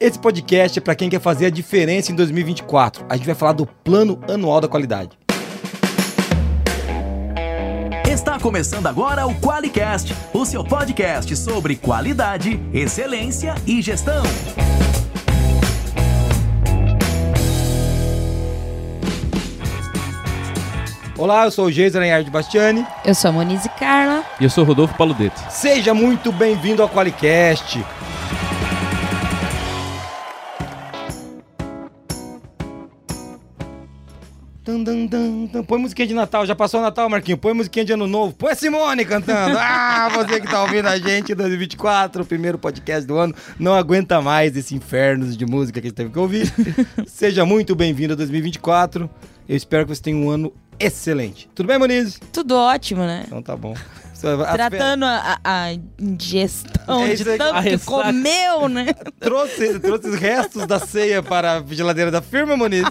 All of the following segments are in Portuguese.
Esse podcast é para quem quer fazer a diferença em 2024. A gente vai falar do Plano Anual da Qualidade. Está começando agora o QualiCast, o seu podcast sobre qualidade, excelência e gestão. Olá, eu sou o Geisa Aranhard Bastiani. Eu sou a Monize Carla. E eu sou o Rodolfo Paludeto. Seja muito bem-vindo ao QualiCast. Dun, dun, dun, dun. Põe musiquinha de Natal, já passou o Natal, Marquinho. Põe musiquinha de Ano Novo. Põe a Simone cantando. Ah, você que tá ouvindo a gente em 2024, o primeiro podcast do ano, não aguenta mais esse inferno de música que a gente teve que ouvir. Seja muito bem-vindo a 2024. Eu espero que você tenha um ano excelente. Tudo bem, Moniz? Tudo ótimo, né? Então tá bom. Tratando a, a ingestão É de tanto que comeu, né? Trouxe, trouxe os restos da ceia para a geladeira da firma, Moniz?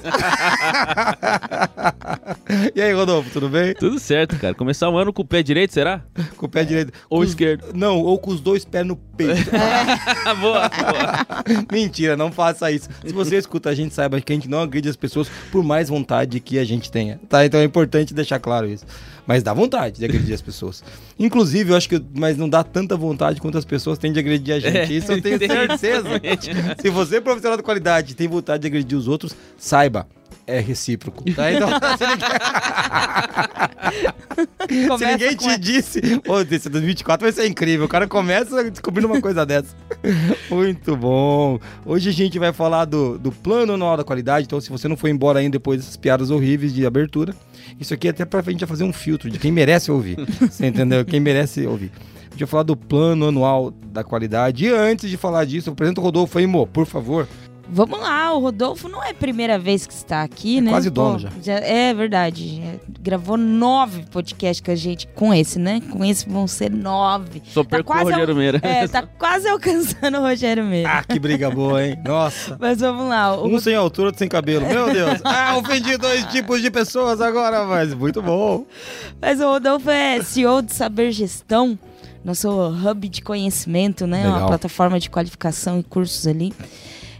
e aí, Rodolfo, tudo bem? Tudo certo, cara. Começar o ano com o pé direito, será? Com o pé direito. Ou Com os- esquerdo. Não, ou com os dois pés no peito. boa, boa. Mentira, não faça isso. Se você escuta a gente, saiba que a gente não agride as pessoas por mais vontade que a gente tenha, tá? Então é importante deixar claro isso. Mas dá vontade de agredir as pessoas. Inclusive, eu acho que mas não dá tanta vontade quanto as pessoas têm de agredir a gente. É, isso eu tenho certeza. Se você é profissional de qualidade e tem vontade de agredir os outros, saiba. É recíproco, tá? Então, se ninguém, se ninguém te disse, pô, esse 2024 vai ser incrível. O cara começa descobrindo uma coisa dessa. Muito bom. Hoje a gente vai falar do, do plano anual da qualidade. Então, se você não foi embora ainda depois dessas piadas horríveis de abertura, isso aqui é até pra gente fazer um filtro de quem merece ouvir. Você entendeu? Quem merece ouvir. A gente vai falar do plano anual da qualidade. E antes de falar disso, eu apresento o Rodolfo aí, Mo, por favor. Vamos lá, o Rodolfo não é a primeira vez que está aqui, É né? quase dono já. É verdade. já gravou nove podcasts com a gente, com esse, né? Com esse vão ser nove. Só perco o quase Rogério Meira. É, tá quase alcançando o Rogério Meira. Ah, que briga boa, hein? Nossa. Mas vamos lá. O Um sem altura, outro sem cabelo. Meu Deus. Ah, ofendi dois tipos de pessoas agora, mas muito bom. Mas o Rodolfo é CEO de Saber Gestão, nosso hub de conhecimento, né? Legal. Uma plataforma de qualificação e cursos ali.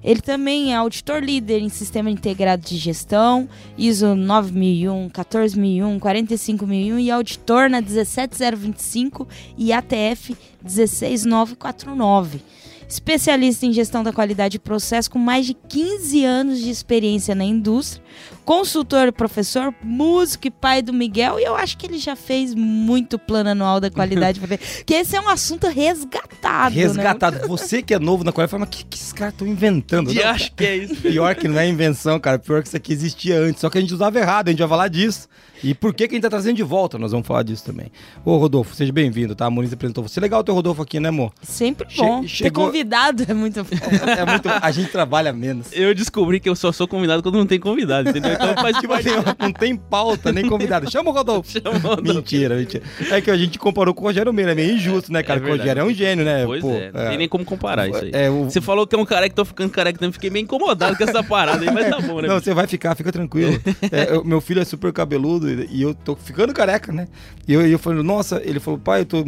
Ele também é auditor líder em Sistema Integrado de Gestão, ISO 9001, 14001, 45001 e auditor na 17025 e ATF 16949. Especialista em gestão da qualidade e processo com mais de 15 anos de experiência na indústria, consultor, professor, músico e pai do Miguel, e eu acho que ele já fez muito plano anual da qualidade, porque esse é um assunto resgatado, né? Resgatado. Você que é novo na qualidade, fala, mas o que, que esses caras estão inventando? E Não, acho que é isso. Pior que não é invenção, cara. Pior que isso aqui existia antes. Só que a gente usava errado, a gente vai falar disso. E por que, que a gente tá trazendo de volta? Nós vamos falar disso também. Ô, Rodolfo, seja bem-vindo, tá? A Moniz apresentou você. Legal ter o Rodolfo aqui, né, amor? Sempre Che- bom. Ter chegou- convidado é muito bom. É muito. A gente trabalha menos. Eu descobri que eu só sou convidado quando não tem convidado, entendeu? Então faz Tipo assim, não tem pauta, nem convidado. Chama o Rodolfo. Chama o Rodolfo. Mentira, mentira. É que a gente comparou com o Rogério Meira, é meio injusto, né, cara? É Porque o Rogério é um gênio, né? Pois Pô, é, não tem nem como comparar isso aí. É, o- Você falou que é um careca, tô ficando careca também, fiquei meio incomodado com essa parada aí, mas tá bom, né? Não, você vai ficar, fica tranquilo. É, eu- meu filho é super cabeludo e e eu tô ficando careca, né? E eu, e eu falei, nossa, ele falou, pai, eu tô.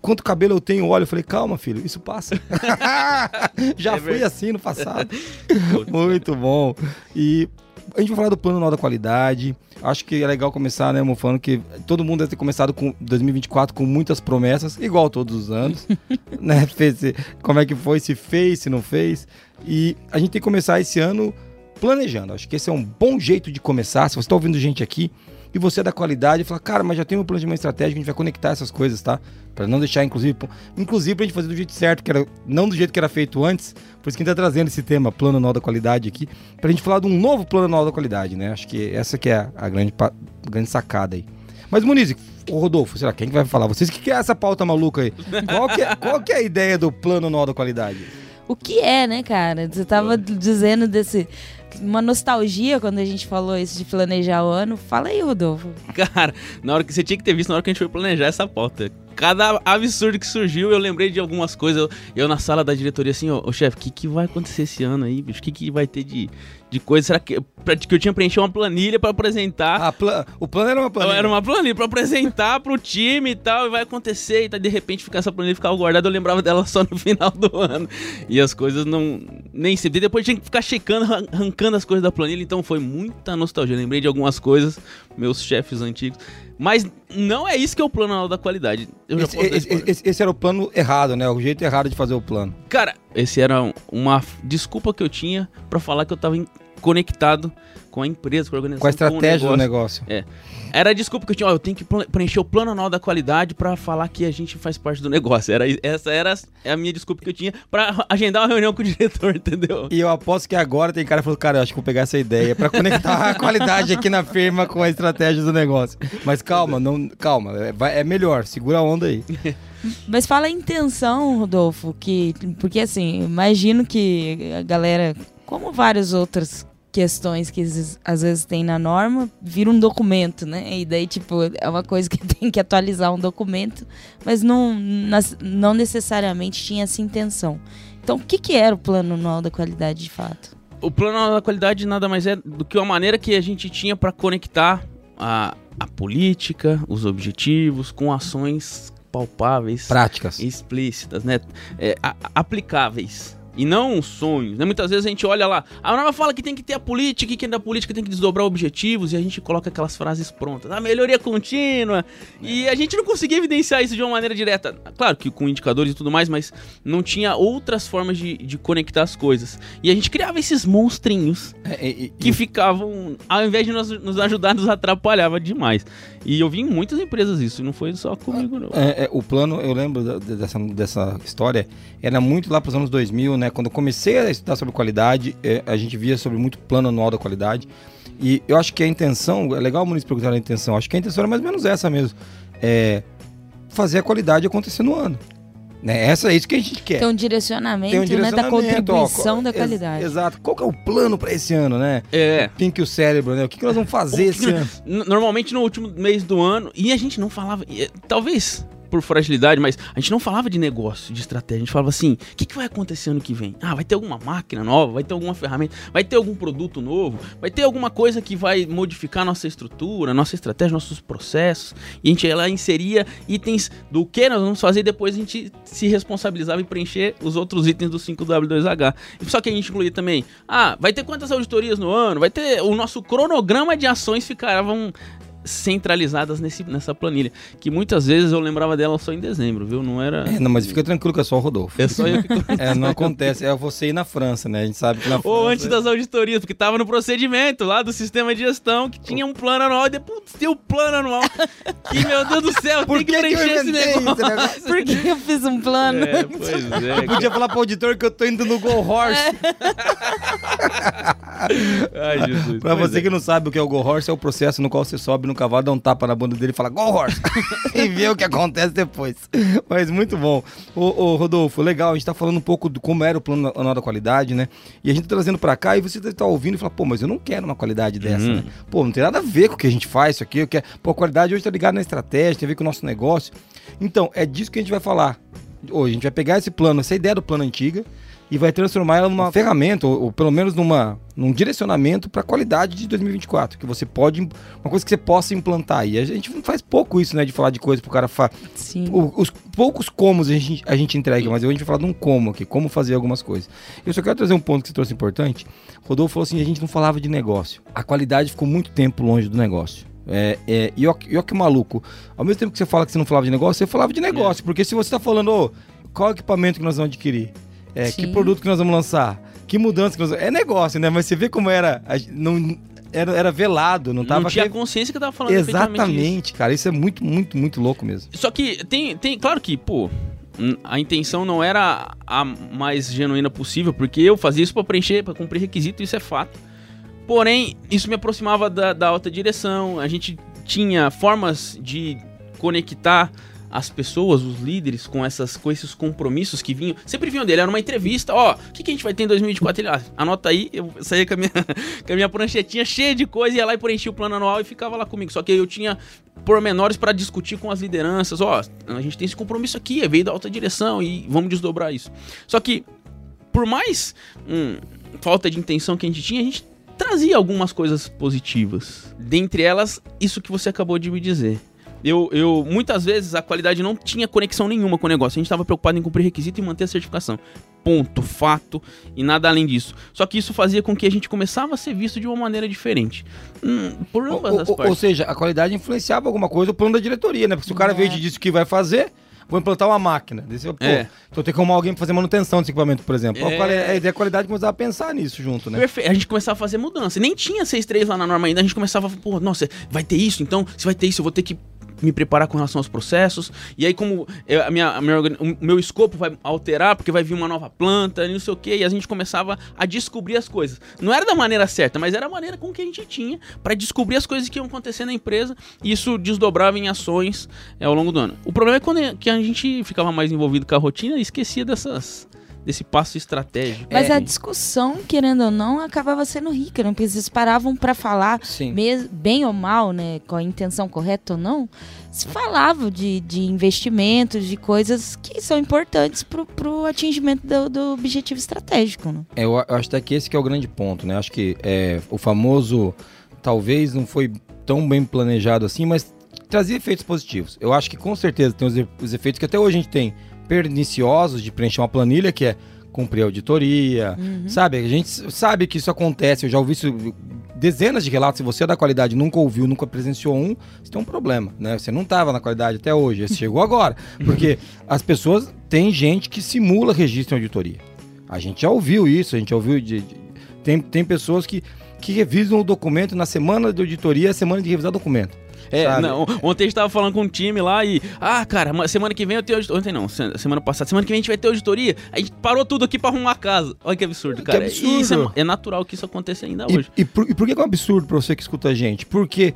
Quanto cabelo eu tenho? Olha, eu falei, calma, filho, isso passa. Já É fui assim no passado. Muito bom. E a gente vai falar do plano anual da qualidade. Acho que é legal começar, né, amor, falando que todo mundo deve ter começado com 2024 com muitas promessas, igual todos os anos. né? Fez, como é que foi, se fez, se não fez. E a gente tem que começar esse ano planejando. Acho que esse é um bom jeito de começar. Se você está ouvindo gente aqui e você é da qualidade, fala, cara, mas já tem um planejamento estratégico, a gente vai conectar essas coisas, tá? Para não deixar, inclusive, inclusive pra gente fazer do jeito certo, que era não do jeito que era feito antes. Por isso que a gente tá trazendo esse tema, plano anual da qualidade aqui, pra gente falar de um novo plano anual da qualidade, né? Acho que essa que é a, a grande, pa- grande sacada aí. Mas, Muniz, o Rodolfo, será quem que vai falar? Vocês que querem essa pauta maluca aí? Qual que, é, qual que é a ideia do plano anual da qualidade? O que é, né, cara? Você tava dizendo desse uma nostalgia quando a gente falou isso de planejar o ano. Fala aí, Rodolfo. Cara, na hora que você tinha que ter visto na hora que a gente foi planejar essa pauta. Cada absurdo que surgiu, eu lembrei de algumas coisas. Eu, eu na sala da diretoria, assim, ô, ô chefe, o que, que vai acontecer esse ano aí, bicho? O que, que vai ter de, de coisa? Será que, pra, que eu tinha preencher uma planilha pra apresentar? Ah, pla- o plano era uma planilha. Era uma planilha pra apresentar pro time e tal, e vai acontecer, e tá, de repente ficar essa planilha ficava guardada, eu lembrava dela só no final do ano. E as coisas não. Nem sempre. Depois tinha que ficar checando, arran- arrancando as coisas da planilha, então foi muita nostalgia. Lembrei de algumas coisas, meus chefes antigos. Mas não é isso que é o plano da qualidade. Esse, esse- esse- esse era o plano errado, né? O jeito errado de fazer o plano. Cara, esse era uma desculpa que eu tinha pra falar que eu tava em- conectado com a empresa, com a organização. Com a estratégia o do negócio. negócio. Era a desculpa que eu tinha, ó, eu tenho que preencher o plano anual da qualidade pra falar que a gente faz parte do negócio. Era, essa era a minha desculpa que eu tinha pra agendar uma reunião com o diretor, entendeu? E eu aposto que agora tem cara que falou, cara, eu acho que vou pegar essa ideia pra conectar a qualidade aqui na firma com a estratégia do negócio. Mas calma, não, calma, é, é melhor, segura a onda aí. Mas fala a intenção, Rodolfo, que porque assim, imagino que a galera, como várias outras questões que às vezes- tem na norma, vira um documento, né? E daí tipo é uma coisa que tem que atualizar um documento, mas não não necessariamente tinha essa intenção. Então, o que que era o plano anual da qualidade de fato? O plano anual da qualidade nada mais é do que uma maneira que a gente tinha pra conectar a, a política, os objetivos, com ações palpáveis. Práticas. explícitas, né? É, a- aplicáveis. E não sonhos, né? Muitas vezes a gente olha lá, a norma fala que tem que ter a política, e que da política tem que desdobrar objetivos, e a gente coloca aquelas frases prontas, a melhoria contínua, e a gente não conseguia evidenciar isso de uma maneira direta. Claro que com indicadores e tudo mais, mas não tinha outras formas de, de conectar as coisas. E a gente criava esses monstrinhos É, que ficavam, ao invés de nos, nos ajudar, nos atrapalhava demais. E eu vi em muitas empresas isso, não foi só comigo, não. É, é, o plano, eu lembro dessa, dessa história, era muito lá para os anos 2000, né? Quando eu comecei a estudar sobre qualidade, é, a gente via sobre muito plano anual da qualidade. E eu acho que a intenção, é legal o Muniz perguntar a intenção, acho que a intenção era mais ou menos essa mesmo. É fazer a qualidade acontecer no ano. Né? Essa é isso que a gente quer. Tem um direcionamento, Tem um né, da direcionamento, ó, contribuição da ex- qualidade. exato. Qual que é o plano para esse ano, né? É. Quem que o cérebro, né? O que, que nós vamos fazer esse que- ano? Normalmente no último mês do ano, e a gente não falava, talvez por fragilidade, mas a gente não falava de negócio, de estratégia. A gente falava assim: o que, que vai acontecer ano que vem? Ah, vai ter alguma máquina nova, vai ter alguma ferramenta, vai ter algum produto novo, vai ter alguma coisa que vai modificar nossa estrutura, nossa estratégia, nossos processos. E a gente ela inseria itens do que nós vamos fazer e depois a gente se responsabilizava em preencher os outros itens do 5W2H. Só que a gente incluía também: ah, vai ter quantas auditorias no ano? Vai ter. O nosso cronograma de ações ficavam centralizadas nesse, nessa planilha. Que muitas vezes eu lembrava dela só em dezembro, viu? Não era. É, não, mas fica tranquilo que é só o Rodolfo. É só eu que. É, não acontece. É você ir na França, né? A gente sabe que na França... Ou antes das auditorias, porque tava no procedimento lá do sistema de gestão que tinha um plano anual e depois tem o plano anual. Que, meu Deus do céu, Por tem que, que preencher esse negócio. esse negócio? Por que eu fiz um plano? É, pois é. Eu podia falar pro auditor que eu tô indo no Go Horse. Ai, Jesus. Pra Pois você é. que não sabe o que é o Go Horse, é o processo no qual você sobe no cavalo, dá um tapa na bunda dele e fala Go Horse! e vê o que acontece depois. Mas muito bom. Ô, ô, Rodolfo, legal, a gente tá falando um pouco do como era o plano anual da qualidade, né? E a gente tá trazendo pra cá e você tá ouvindo e fala, pô, mas eu não quero uma qualidade dessa, Uhum. né? Pô, não tem nada a ver com o que a gente faz isso aqui. Eu quero... Pô, a qualidade hoje tá ligada na estratégia, tem a ver com o nosso negócio. Então, é disso que a gente vai falar. Hoje, a gente vai pegar esse plano, essa ideia do plano antiga, e vai transformar ela numa ferramenta, ou, ou pelo menos numa, num direcionamento para a qualidade de 2024, que você pode, uma coisa que você possa implantar. E a gente faz pouco isso, né, de falar de coisa pro cara fa... Sim. o- os poucos comos a gente, a gente entrega, mas hoje a gente vai falar de um como aqui, como fazer algumas coisas. Eu só quero trazer um ponto que você trouxe importante. Rodolfo falou assim, a gente não falava de negócio. A qualidade ficou muito tempo longe do negócio. É, é, e ó, que- e ó que maluco, ao mesmo tempo que você fala que você não falava de negócio, você falava de negócio, porque se você está falando, ô, qual equipamento que nós vamos adquirir? É, que produto que nós vamos lançar? Que mudança que nós vamos... É negócio, né? Mas você vê como era, não, era, era velado, não tava... Não tinha aquele- consciência que tava falando isso. Exatamente, cara, isso é muito, muito, muito louco mesmo. Só que tem, tem, claro que, pô, a intenção não era a mais genuína possível, porque eu fazia isso pra preencher, pra cumprir requisito, isso é fato. Porém, isso me aproximava da, da alta direção, a gente tinha formas de conectar as pessoas, os líderes, com, essas, com esses compromissos que vinham, sempre vinham dele, era uma entrevista, ó, o que, que a gente vai ter em 2024? Ele, ah, anota aí, eu saía com a, minha, com a minha pranchetinha cheia de coisa, ia lá e preenchia o plano anual e ficava lá comigo. Só que eu tinha pormenores para discutir com as lideranças, ó, a gente tem esse compromisso aqui, veio da alta direção e vamos desdobrar isso. Só que, por mais hum, falta de intenção que a gente tinha, a gente trazia algumas coisas positivas. Dentre elas, isso que você acabou de me dizer. Eu, eu, muitas vezes a qualidade não tinha conexão nenhuma com o negócio. A gente estava preocupado em cumprir requisito e manter a certificação. Ponto, fato e nada além disso. Só que isso fazia com que a gente começava a ser visto de uma maneira diferente. Hum, por ambas ou, as ou, partes. ou seja, a qualidade influenciava alguma coisa o plano da diretoria, né? Porque se o cara veio e disse o que vai fazer, vou implantar uma máquina. Daí você, pô, É. então tem que arrumar alguém pra fazer manutenção desse equipamento, por exemplo. É. A, quali- a ideia da qualidade começava a pensar nisso junto, né? Perfeito. A gente começava a fazer mudança. Nem tinha 6.3 lá na norma ainda. A gente começava a pô, nossa, vai ter isso? Então, se vai ter isso, eu vou ter que me preparar com relação aos processos. E aí, como eu- a minha, a minha o meu escopo vai alterar, porque vai vir uma nova planta, não sei o quê, e a gente começava a descobrir as coisas. Não era da maneira certa, mas era a maneira com que a gente tinha para descobrir as coisas que iam acontecer na empresa, e isso desdobrava em ações é, ao longo do ano. O problema é quando é- que a gente ficava mais envolvido com a rotina e esquecia dessas, desse passo estratégico. Mas É. a discussão, querendo ou não, acabava sendo rica, né? Porque eles paravam para falar, Sim. mes- bem ou mal, né? Com a intenção correta ou não, se falavam de, de investimentos, de coisas que são importantes pro, pro atingimento do, do objetivo estratégico, né? É, eu, acho até que esse que é o grande ponto, né? Acho que é, o famoso talvez não foi tão bem planejado assim, mas trazia efeitos positivos. Eu acho que com certeza tem os efeitos que até hoje a gente tem perniciosos de preencher uma planilha, que é cumprir auditoria, sabe? A gente sabe que isso acontece, eu já ouvi isso dezenas de relatos, se você é da qualidade nunca ouviu, nunca presenciou um, você tem um problema, né? Você não estava na qualidade até hoje, você chegou agora. Porque as pessoas, tem gente que simula registro em auditoria. A gente já ouviu isso, a gente já ouviu de, de- tem, tem pessoas que, que revisam o documento na semana de auditoria, semana de revisar documento. É, sabe? não, ontem a gente tava falando com um time lá e. Ah, cara, ma- semana que vem eu tenho auditoria. Ontem não, se- semana passada. Semana que vem a gente vai ter auditoria. A gente parou tudo aqui pra arrumar a casa. Olha que absurdo, cara. E absurdo. Isso é, é natural que isso aconteça ainda E, hoje. e por, e por que que é um absurdo pra você que escuta a gente? Porque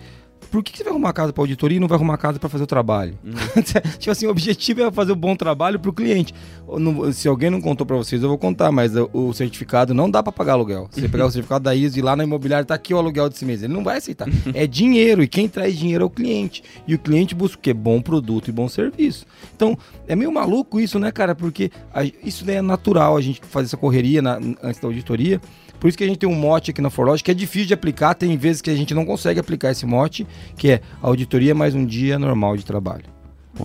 por que que você vai arrumar a casa pra auditoria e não vai arrumar a casa pra fazer o trabalho? tipo assim, o objetivo é fazer o bom trabalho pro cliente. Ou não- se alguém não contou pra vocês, eu vou contar, mas o, o certificado não dá pra pagar aluguel. Se você pegar o certificado da ISO e ir lá na imobiliária, tá aqui o aluguel desse mês. Ele não vai aceitar. É dinheiro e quem traz dinheiro é o cliente. E o cliente busca o quê? Bom produto e bom serviço. Então, é meio maluco isso, né, cara? Porque a- isso é natural a gente fazer essa correria na- antes da auditoria. Por isso que a gente tem um mote aqui na Forlog que é difícil de aplicar, tem vezes que a gente não consegue aplicar esse mote, que é auditoria mais um dia normal de trabalho.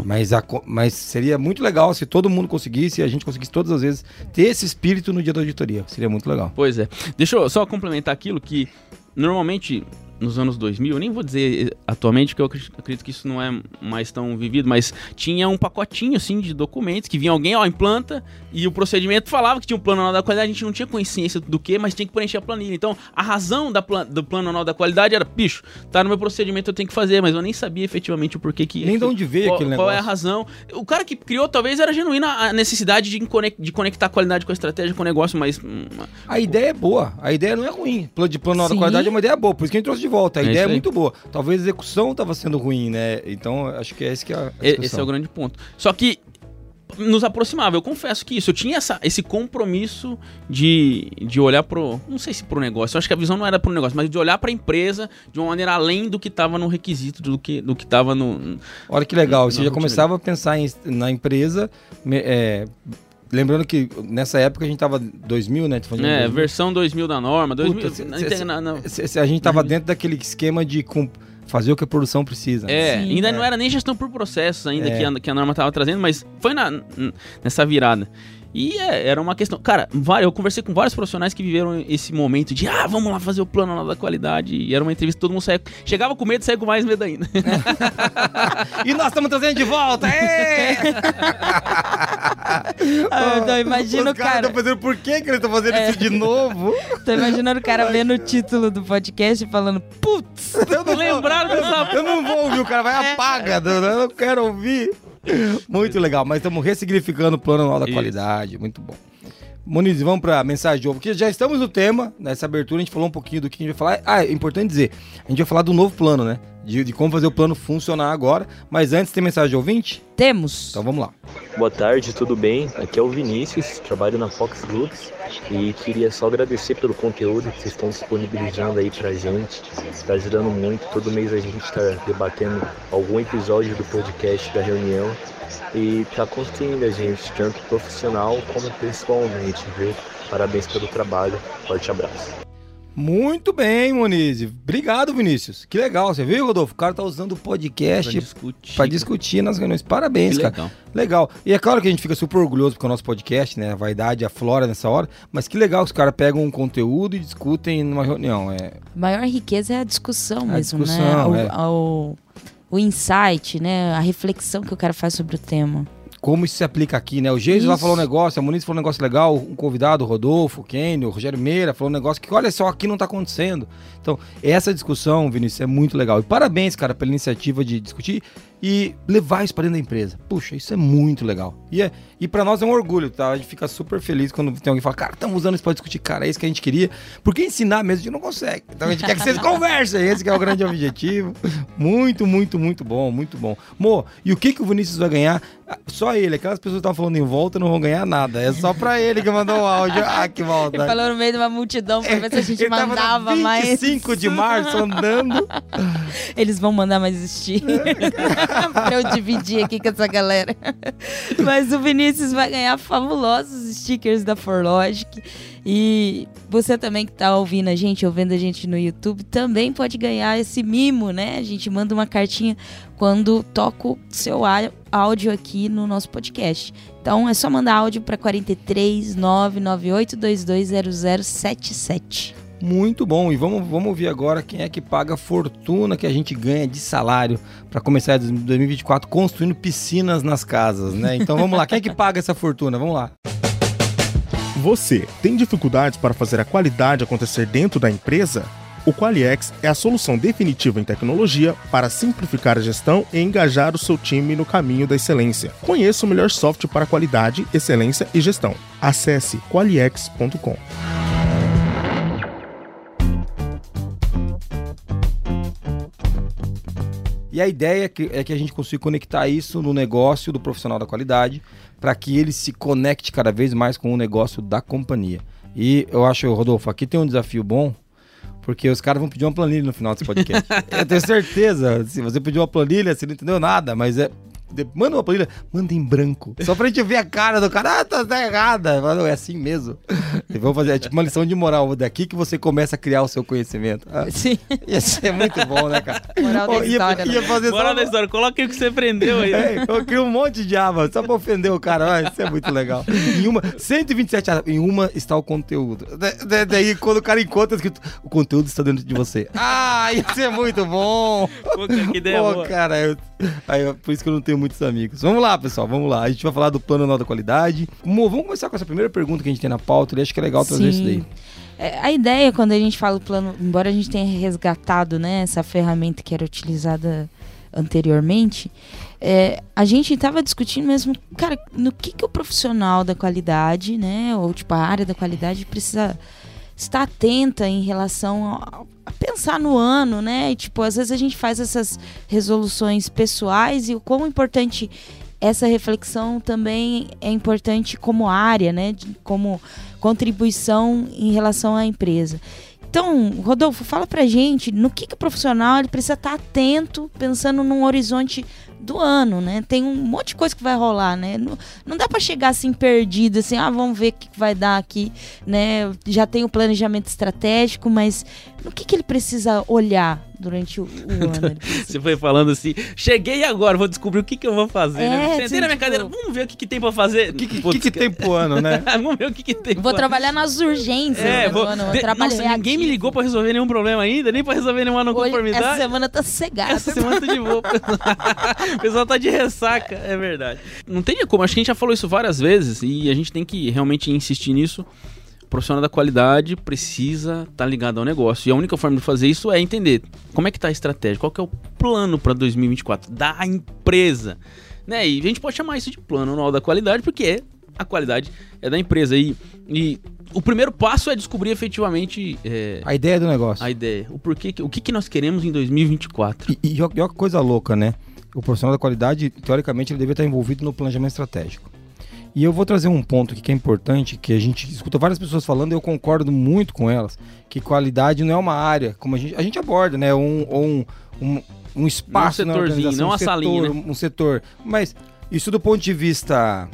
Mas, a mas seria muito legal se todo mundo conseguisse e a gente conseguisse todas as vezes ter esse espírito no dia da auditoria. Seria muito legal. Pois é. Deixa eu só complementar aquilo que normalmente nos anos 2000, eu nem vou dizer atualmente, porque eu acredito que isso não é mais tão vivido, mas tinha um pacotinho assim de documentos que vinha alguém, ó, implanta, e o procedimento falava que tinha um plano anual da qualidade, a gente não tinha consciência do que, mas tinha que preencher a planilha. Então, a razão da plan- do plano anual da qualidade era, bicho, tá no meu procedimento, eu tenho que fazer, mas eu nem sabia efetivamente o porquê que. Nem de onde veio qual, aquele Qual é a negócio. razão? O cara que criou talvez era genuína a necessidade de, de conectar a qualidade com a estratégia, com o negócio, mas. hum, A ideia é boa, a ideia não é ruim. Plano de plano da Sim. qualidade é uma ideia boa, por isso que a gente trouxe de volta. A É ideia é muito boa. Talvez a execução estava sendo ruim, né? Então, acho que é esse que é a discussão. Esse é o grande ponto. Só que nos aproximava, eu confesso que isso, eu tinha essa, esse compromisso de, de olhar pro, não sei se pro negócio, eu acho que a visão não era pro negócio, mas de olhar pra empresa de uma maneira além do que tava no requisito, do que, do que tava no... Olha que legal, você já começava a pensar em- na empresa. é, lembrando que nessa época a gente tava 2000, né? Falando É, 2000. versão 2000 da norma, 2000... Puta, cê- na cê- inte- cê- na- na- Se- se A gente tava dentro daquele esquema de fazer o que a produção precisa. É, Sim. ainda É. não era nem gestão por processos ainda É. que, a, que a norma tava trazendo, mas foi na, nessa virada. E é, era uma questão. Cara, eu conversei com vários profissionais que viveram esse momento de ah, vamos lá fazer o plano anual da qualidade. E era uma entrevista, todo mundo saía, chegava com medo e saía com mais medo ainda. E nós estamos trazendo de volta! Ah, então imagina o cara. estão fazendo por que, que eles estão fazendo É. isso de novo? Tô imaginando o cara vendo o título do podcast e falando, putz, Eu não Lembraram dessa Eu não vou ouvir, o cara vai apaga, eu não quero ouvir. Muito legal, mas estamos ressignificando o plano anual da Isso. qualidade, muito bom. Moniz, vamos para a mensagem de ovo, porque já estamos no tema, nessa abertura a gente falou um pouquinho do que a gente vai falar. Ah, é importante dizer, a gente vai falar do novo plano, né? De, de como fazer o plano funcionar agora. Mas antes, tem mensagem de ouvinte? Temos. Então vamos lá. Boa tarde, tudo bem? Aqui é o Vinícius, trabalho na Fox Groups e queria só agradecer pelo conteúdo que vocês estão disponibilizando aí pra gente. Está ajudando muito. Todo mês a gente está debatendo algum episódio do podcast da reunião e está construindo a gente, tanto profissional como pessoalmente, viu? Parabéns pelo trabalho. Forte abraço. Muito bem, Moniz. Obrigado, Vinícius. Que legal. Você viu, Rodolfo? O cara tá usando o podcast Pra discutir. para discutir nas reuniões. Parabéns, Que cara. legal. Legal. E é claro que a gente fica super orgulhoso porque o nosso podcast, né? A vaidade aflora nessa hora. Mas que legal que os caras pegam um conteúdo e discutem numa reunião. É, A maior riqueza é a discussão A mesmo, discussão, né? é. O, o, o insight, né? A reflexão que o cara faz sobre o tema. Como isso se aplica aqui, né? O Geiso lá falou um negócio, a Muniz falou um negócio legal, um convidado, o Rodolfo, o Kenny, o Rogério Meira, falou um negócio que, olha só, aqui não tá acontecendo. Então, essa discussão, Vinícius, é muito legal. E parabéns, cara, pela iniciativa de discutir e levar isso pra dentro da empresa. Puxa, isso é muito legal. E, é, e para nós é um orgulho, tá? A gente fica super feliz quando tem alguém que fala, cara, estamos usando isso pra discutir. Cara, é isso que a gente queria. Porque ensinar mesmo a gente não consegue. Então a gente quer que vocês conversem. Esse que é o grande objetivo. Muito, muito, muito bom, muito bom. Mo, e o que, que o Vinícius vai ganhar? Ah, Só ele. Aquelas pessoas que estavam falando em volta não vão ganhar nada. É só pra ele que mandou o áudio. Ah, que Ele maldade. falou no meio de uma multidão pra ver se a gente Ele mandava mais. 25 de março andando. Eles vão mandar mais stickers pra eu dividir aqui com essa galera. Mas o Vinícius vai ganhar fabulosos stickers da Forlogic. E você também que tá ouvindo a gente, ouvindo a gente no YouTube, também pode ganhar esse mimo, né? A gente manda uma cartinha quando toco seu á- áudio aqui no nosso podcast. Então é só mandar áudio para 43 998 220077. Muito bom. E vamos, vamos ouvir agora quem é que paga a fortuna que a gente ganha de salário para começar 2024 construindo piscinas nas casas, né? Então vamos lá. Quem é que paga essa fortuna? Vamos lá. Você tem dificuldades para fazer a qualidade acontecer dentro da empresa? O Qualiex é a solução definitiva em tecnologia para simplificar a gestão e engajar o seu time no caminho da excelência. Conheça o melhor software para qualidade, excelência e gestão. Acesse qualiex.com. E a ideia é que, é que a gente consiga conectar isso no negócio do profissional da qualidade para que ele se conecte cada vez mais com o negócio da companhia. E eu acho, Rodolfo, aqui tem um desafio bom, porque os caras vão pedir uma planilha no final desse podcast. eu tenho certeza, se você pediu uma planilha, você não entendeu nada, mas é. Manda uma planilha, manda em branco. Só pra gente ver a cara do cara. Ah, tá, tá errada. Fala, "Não, É assim mesmo. E vamos fazer é tipo uma lição de moral. Daqui que você começa a criar o seu conhecimento. Ah, Sim. ia ser muito bom, né, cara? Moral da Pô, ia, história, né? ia fazer Bora só... da história, coloca o que você aprendeu aí. É, eu crio um monte de aba só pra ofender o cara. Olha, isso é muito legal. Em uma, 127 abas, em uma está o conteúdo. Da- da- Daí, quando o cara encontra, é escrito, o conteúdo está dentro de você. Ah, isso é muito bom. Pô, cara, que ideia Pô, boa. cara, eu- aí, por isso que eu não tenho muitos amigos. Vamos lá, pessoal, vamos lá. A gente vai falar do plano anual da qualidade. Mo, vamos começar com essa primeira pergunta que a gente tem na pauta. Eu acho que é legal trazer isso daí. É, a ideia, quando a gente fala o plano, embora a gente tenha resgatado né, essa ferramenta que era utilizada anteriormente, é, a gente estava discutindo mesmo, cara, no que, que o profissional da qualidade, né, ou tipo a área da qualidade precisa estar atenta em relação a, pensar no ano, né? E, tipo, às vezes a gente faz essas resoluções pessoais e o quão importante essa reflexão também é importante como área, né? como contribuição em relação à empresa. Então, Rodolfo, fala pra gente no que, que o profissional ele precisa estar atento, pensando num horizonte do ano, né? Tem um monte de coisa que vai rolar, né? Não, não dá pra chegar assim perdido, assim, ah, vamos ver o que, vai dar aqui, né? Já tem o planejamento estratégico, mas no que, que ele precisa olhar durante o, o ano? Você foi falando assim, cheguei agora, vou descobrir o que, que eu vou fazer. É, né? Sentei na minha tipo- cadeira, vamos ver o que, que tem pra fazer. O que, que, Putz, que, que tem pro ano, né? vamos ver o que, que tem. Vou trabalhar nas urgências, É, né, vou, no ano, de- trabalho Nossa, ninguém me ligou pra resolver nenhum problema ainda, nem pra resolver nenhuma não Hoje, conformidade. essa semana tá cegada. Essa semana tá de boa. o pessoal tá de ressaca, é verdade. Não tem como, acho que a gente já falou isso várias vezes e a gente tem que realmente insistir nisso. O profissional da qualidade precisa estar ligado ao negócio. E a única forma de fazer isso é entender como é que tá a estratégia, qual que é o plano para 2024 da empresa. Né? E a gente pode chamar isso de plano anual da qualidade porque a qualidade é da empresa. E, e o primeiro passo é descobrir efetivamente é, A ideia do negócio. a ideia, o porquê, que- o que, que nós queremos em 2024. E, e, ó- e olha que coisa louca, né? O profissional da qualidade, teoricamente, ele deveria estar envolvido no planejamento estratégico. E eu vou trazer um ponto aqui que é importante, que a gente escuta várias pessoas falando, e eu concordo muito com elas, que qualidade não é uma área, como a gente, a gente aborda, né? Um, ou um, um, um espaço na setorzinho, não um a salinha, setor, um setor. Mas isso do ponto de vista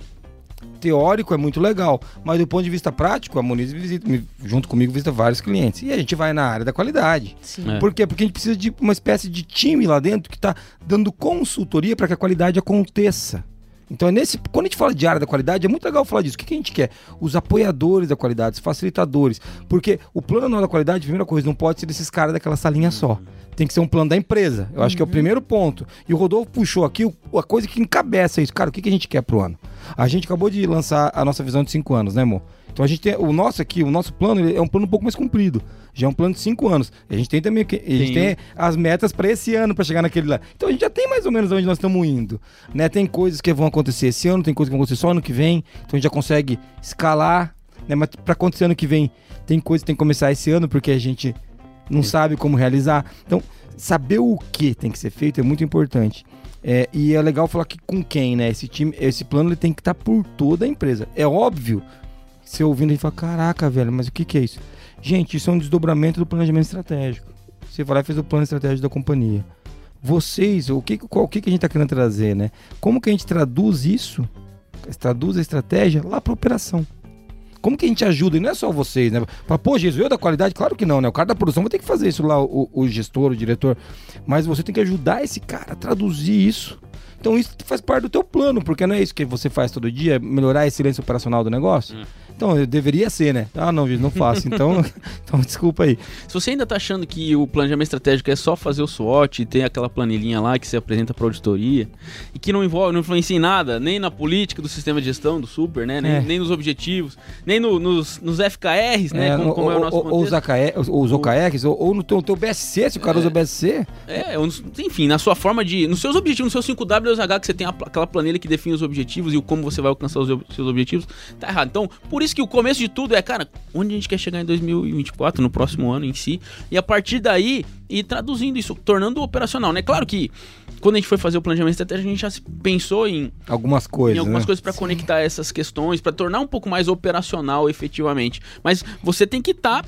teórico é muito legal, mas do ponto de vista prático, a Muniz visita, junto comigo visita vários clientes. E a gente vai na área da qualidade. Sim. É. Por quê? Porque a gente precisa de uma espécie de time lá dentro que está dando consultoria para que a qualidade aconteça. Então, é nesse, quando a gente fala de área da qualidade, é muito legal falar disso. O que, que a gente quer? Os apoiadores da qualidade, os facilitadores. Porque o plano anual da qualidade, primeira coisa, não pode ser desses caras daquela salinha só. Tem que ser um plano da empresa. Eu acho que é o primeiro ponto. E o Rodolfo puxou aqui a coisa que encabeça isso. Cara, o que, que a gente quer pro ano? A gente acabou de lançar a nossa visão de cinco anos, né, amor? Então a gente tem. O nosso aqui, o nosso plano, ele é um plano um pouco mais comprido. Já é um plano de cinco anos. A gente tem também. A gente tem as metas para esse ano, para chegar naquele lá. Então a gente já tem mais ou menos onde nós estamos indo. Né? Tem coisas que vão acontecer esse ano, tem coisas que vão acontecer só ano que vem. Então a gente já consegue escalar. Né? Mas para acontecer ano que vem, tem coisas que tem que começar esse ano, porque a gente não sabe como realizar. Então, saber o que tem que ser feito é muito importante. É, e é legal falar que com quem, né? Esse time, esse plano ele tem que estar por toda a empresa. É óbvio. Você ouvindo e fala, caraca, velho, mas o que, que é isso? Gente, isso é um desdobramento do planejamento estratégico. Você vai lá e fez o plano estratégico da companhia. Vocês, o que, qual, o que, que a gente está querendo trazer, né? Como que a gente traduz isso, traduz a estratégia lá para operação? Como que a gente ajuda? E não é só vocês, né? Fala, pô, Jesus, eu da qualidade? Claro que não, né? O cara da produção vai ter que fazer isso lá, o, o gestor, o diretor. Mas você tem que ajudar esse cara a traduzir isso. Então isso faz parte do teu plano, porque não é isso que você faz todo dia, melhorar a excelência operacional do negócio? Então, eu deveria ser, né? Ah, não, não faço. Então, então desculpa aí. Se você ainda tá achando que o planejamento estratégico é só fazer o SWOT e tem aquela planilhinha lá que você apresenta pra auditoria e que não envolve, não influencia em nada, nem na política do sistema de gestão do super, né? Nem, É. nem nos objetivos, nem no- nos, nos FKRs, né? É, como, como é o ou, nosso ou, ou os, ou os OKRs, ou, ou no teu, teu BSC, se o cara usa BSC. É, ou nos- enfim, na sua forma de. Nos seus objetivos, no seu 5W2H, que você tem aquela planilha que define os objetivos e o como você vai alcançar os seus objetivos, tá errado. Então, por isso que o começo de tudo é, cara, onde a gente quer chegar em 2024, no próximo ano em si, e a partir daí, ir traduzindo isso, tornando operacional, né? Claro que quando a gente foi fazer o planejamento estratégico, a gente já pensou em Algumas coisas. em algumas né? coisas para conectar essas questões, para tornar um pouco mais operacional efetivamente. Mas você tem que estar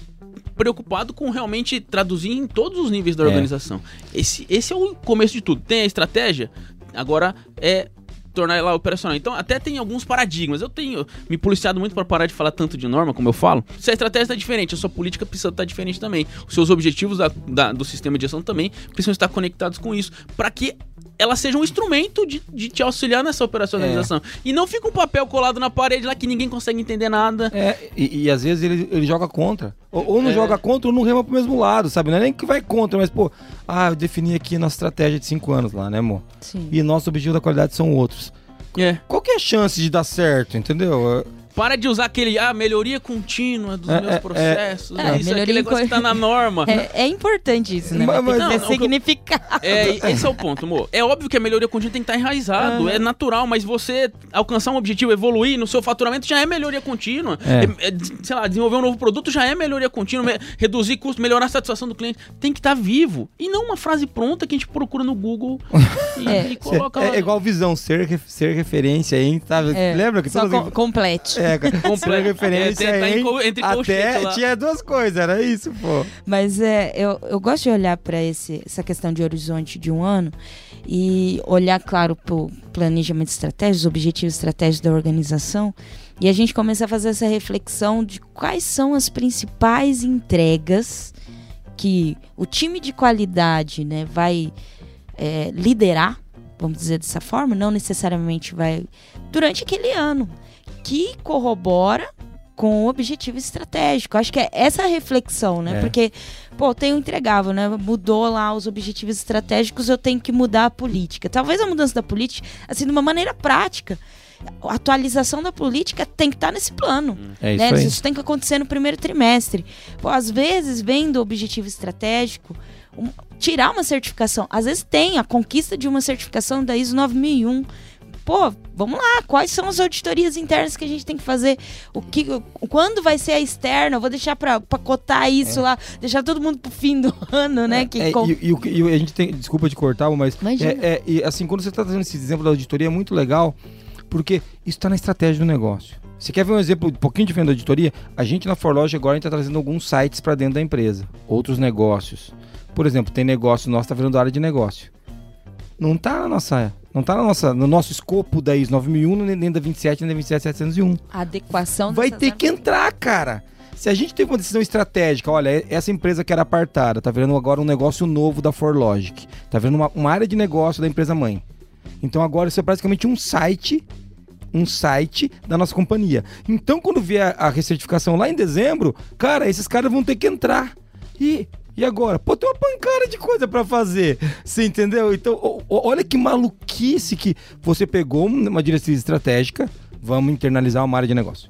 preocupado com realmente traduzir em todos os níveis da É. organização. Esse, esse é o começo de tudo. Tem a estratégia, agora é tornar ela operacional. Então, até tem alguns paradigmas. Eu tenho me policiado muito para parar de falar tanto de norma, como eu falo. Se a estratégia está diferente, a sua política precisa estar diferente também. Os seus objetivos da- da- do sistema de gestão também precisam estar conectados com isso, para que ela seja um instrumento de, de te auxiliar nessa operacionalização. E não fica um papel colado na parede lá que ninguém consegue entender nada. É, e, e às vezes ele, ele joga contra. Ou, ou não É. joga contra ou não rema pro mesmo lado, sabe? Não é nem que vai contra, mas, pô, ah, eu defini aqui a nossa estratégia de cinco anos lá, né, amor? Sim. E nossos objetivos da qualidade são outros. É. Qual que é a chance de dar certo, entendeu? Para de usar aquele, ah, melhoria contínua dos É, meus é, processos. é. né? É, isso é aquele negócio que tá na norma. É, é importante isso, né? Mas- Mas, Não, significado. É, e- esse é o ponto, amor. É óbvio que a melhoria contínua tem que estar enraizado, é natural, mas você alcançar um objetivo, evoluir no seu faturamento já é melhoria contínua. É. É, é, sei lá, desenvolver um novo produto já é melhoria contínua, reduzir custo, melhorar a satisfação do cliente. Tem que estar vivo. E não uma frase pronta que a gente procura no Google e, É. e coloca lá. É, igual visão, ser, ser referência aí? É, Lembra que Só com, complete. Cara, ser referência É, tá em entre até lá. tinha duas coisas, era isso, pô. Mas é, eu, eu gosto de olhar para essa questão de horizonte de um ano e olhar, claro, para o planejamento estratégico, os objetivos estratégicos da organização, e a gente começa a fazer essa reflexão de quais são as principais entregas que o time de qualidade né, vai é, liderar, vamos dizer dessa forma, não necessariamente vai durante aquele ano, que corrobora com o objetivo estratégico. Acho que é essa reflexão, né? É. Porque, pô, tem o entregável, né? Mudou lá os objetivos estratégicos, eu tenho que mudar a política. Talvez a mudança da política, assim, de uma maneira prática. A atualização da política tem que estar nesse plano. É né? isso aí. Isso tem que acontecer no primeiro trimestre. Pô, às vezes, vendo o objetivo estratégico, um- tirar uma certificação. Às vezes tem a conquista de uma certificação da ISO 9001. pô, vamos lá, quais são as auditorias internas que a gente tem que fazer? O que, quando vai ser a externa? Eu vou deixar pra, pra cotar isso lá, deixar todo mundo pro fim do ano, né? Que É, com- e, e e a gente tem, desculpa de cortar, mas é, é, e, assim, quando você está trazendo esse exemplo da auditoria, é muito legal, porque isso está na estratégia do negócio. Você quer ver um exemplo um pouquinho diferente da auditoria? A gente na Forloge agora está trazendo alguns sites para dentro da empresa, outros negócios. Por exemplo, tem negócio nosso está virando área de negócio. Não está na nossa, não tá nossa, no nosso escopo da ISO 9001, nem da 27, nem da 27701 a adequação vai ter que entrar, cara. Se a gente teve uma decisão estratégica, olha, essa empresa que era apartada, tá virando agora um negócio novo da Forlogic. Tá virando uma, uma área de negócio da empresa mãe. Então agora isso é praticamente um site, um site da nossa companhia. Então quando vier a recertificação lá em dezembro, cara, esses caras vão ter que entrar. E e agora? Pô, tem uma pancada de coisa pra fazer. Você entendeu? Então, olha que maluquice que você pegou uma diretriz estratégica, vamos internalizar uma área de negócio.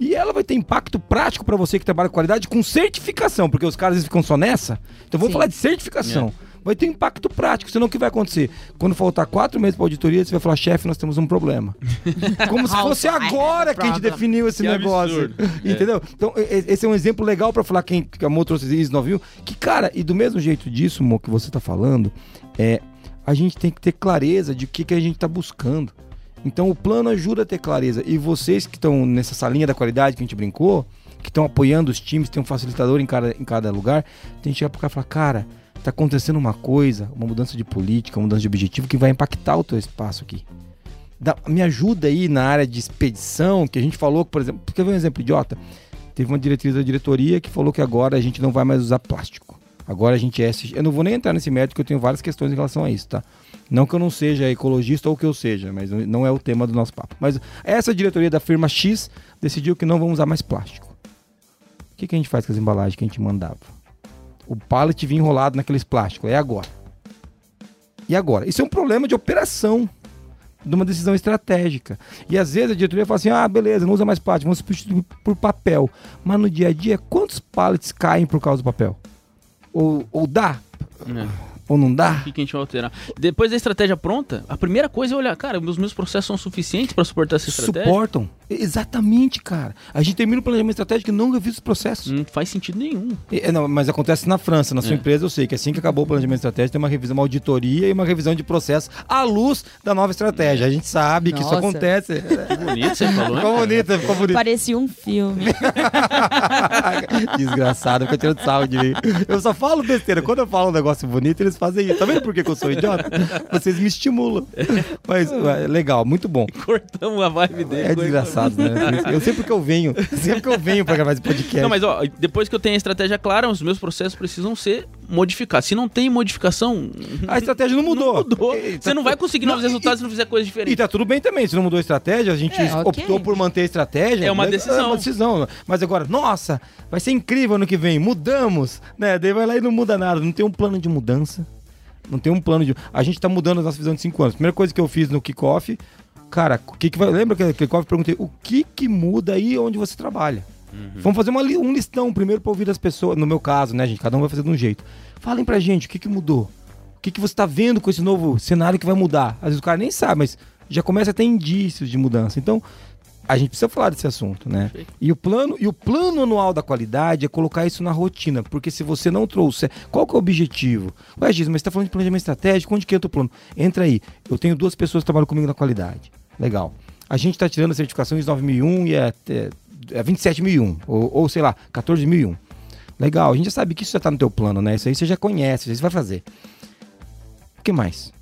E ela vai ter impacto prático pra você que trabalha com qualidade com certificação, porque os caras ficam só nessa. Então vamos Sim. falar de certificação. Vai ter impacto prático, senão o que vai acontecer? Quando faltar quatro meses pra auditoria, você vai falar, chefe, nós temos um problema. Como se fosse agora que a gente definiu esse Que negócio. absurdo. Entendeu? Então, esse é um exemplo legal pra falar quem que a Mo trouxe isso 9000, que, cara, e do mesmo jeito disso, Mo, que você tá falando, é, a gente tem que ter clareza de o que, que a gente tá buscando. Então o plano ajuda a ter clareza. E vocês que estão nessa salinha da qualidade que a gente brincou, que estão apoiando os times, tem um facilitador em cada, em cada lugar, tem que chegar pro cara e falar, cara, tá acontecendo uma coisa, uma mudança de política, uma mudança de objetivo que vai impactar o teu espaço aqui. Me ajuda aí na área de expedição, que a gente falou, por exemplo, ver um exemplo idiota? Teve uma diretriz da diretoria que falou que agora a gente não vai mais usar plástico. Agora a gente é. Eu não vou nem entrar nesse mérito, que eu tenho várias questões em relação a isso, tá? Não que eu não seja ecologista ou que eu seja, mas não é o tema do nosso papo. Mas essa diretoria da firma X decidiu que não vamos usar mais plástico. O que, que a gente faz com as embalagens que a gente mandava? O pallet vinha enrolado naqueles plásticos. É agora. E agora? Isso é um problema de operação de uma decisão estratégica. E às vezes a diretoria fala assim: ah, beleza, não usa mais plástico, vamos substituir por papel. Mas no dia a dia, quantos pallets caem por causa do papel? Ou, ou dá? É. Ou não dá? O que, que a gente vai alterar? Depois da estratégia pronta, a primeira coisa é olhar, cara, os meus processos são suficientes para suportar essa estratégia? Suportam. Exatamente, cara. A gente termina o planejamento estratégico e não revisa os processos. Não faz sentido nenhum. É, não, mas acontece na França, na sua É. empresa, eu sei que assim que acabou o planejamento estratégico, tem uma revisão, uma auditoria e uma revisão de processo à luz da nova estratégia. A gente sabe que isso Nossa. acontece. Que bonito você falou? Ficou bonito, ficou bonito. Parecia um filme. Desgraçado, fica tirando sarro de mim. Eu só falo besteira. Quando eu falo um negócio bonito, eles fazem isso. Tá vendo por que que eu sou idiota? Vocês me estimulam. Mas, ué, legal, muito bom. Cortamos a vibe dele. É desgraçado, né? Eu sempre que eu venho, sempre que eu venho pra gravar esse podcast. Não, mas ó, depois que eu tenho a estratégia clara, os meus processos precisam ser modificados. Se não tem modificação, A estratégia não mudou. não mudou. E- Você não vai conseguir Não, novos e- resultados se não fizer coisa E diferente. tá tudo bem também, se não mudou a estratégia, a gente É, optou por manter a estratégia. É uma né? decisão. É uma decisão. Mas agora, nossa, vai ser incrível ano que vem, mudamos, né? Daí vai lá e não muda nada, não tem um plano de mudança. Não tem um plano de. A gente tá mudando a nossa visão de cinco anos. Primeira coisa que eu fiz no kickoff, cara, o que que vai. Lembra que eu perguntei o que que muda aí onde você trabalha? Vamos fazer uma um listão primeiro pra ouvir as pessoas. No meu caso, né, gente? Cada um vai fazer de um jeito. Falem pra gente o que que mudou. O que que você tá vendo com esse novo cenário que vai mudar? Às vezes o cara nem sabe, mas já começa a ter indícios de mudança. Então, a gente precisa falar desse assunto, né? E o plano, e o plano anual da qualidade é colocar isso na rotina, porque se você não trouxer, qual que é o objetivo? Ué, Giz, mas você tá falando de planejamento estratégico, onde que entra o plano? Entra aí. Eu tenho duas pessoas que trabalham comigo na qualidade. Legal. A gente tá tirando a certificação ISO 9001 e é, é, é 27001, ou, ou sei lá, 14001. Legal, a gente já sabe que isso já tá no teu plano, né? Isso aí você já conhece, você vai fazer. O que mais?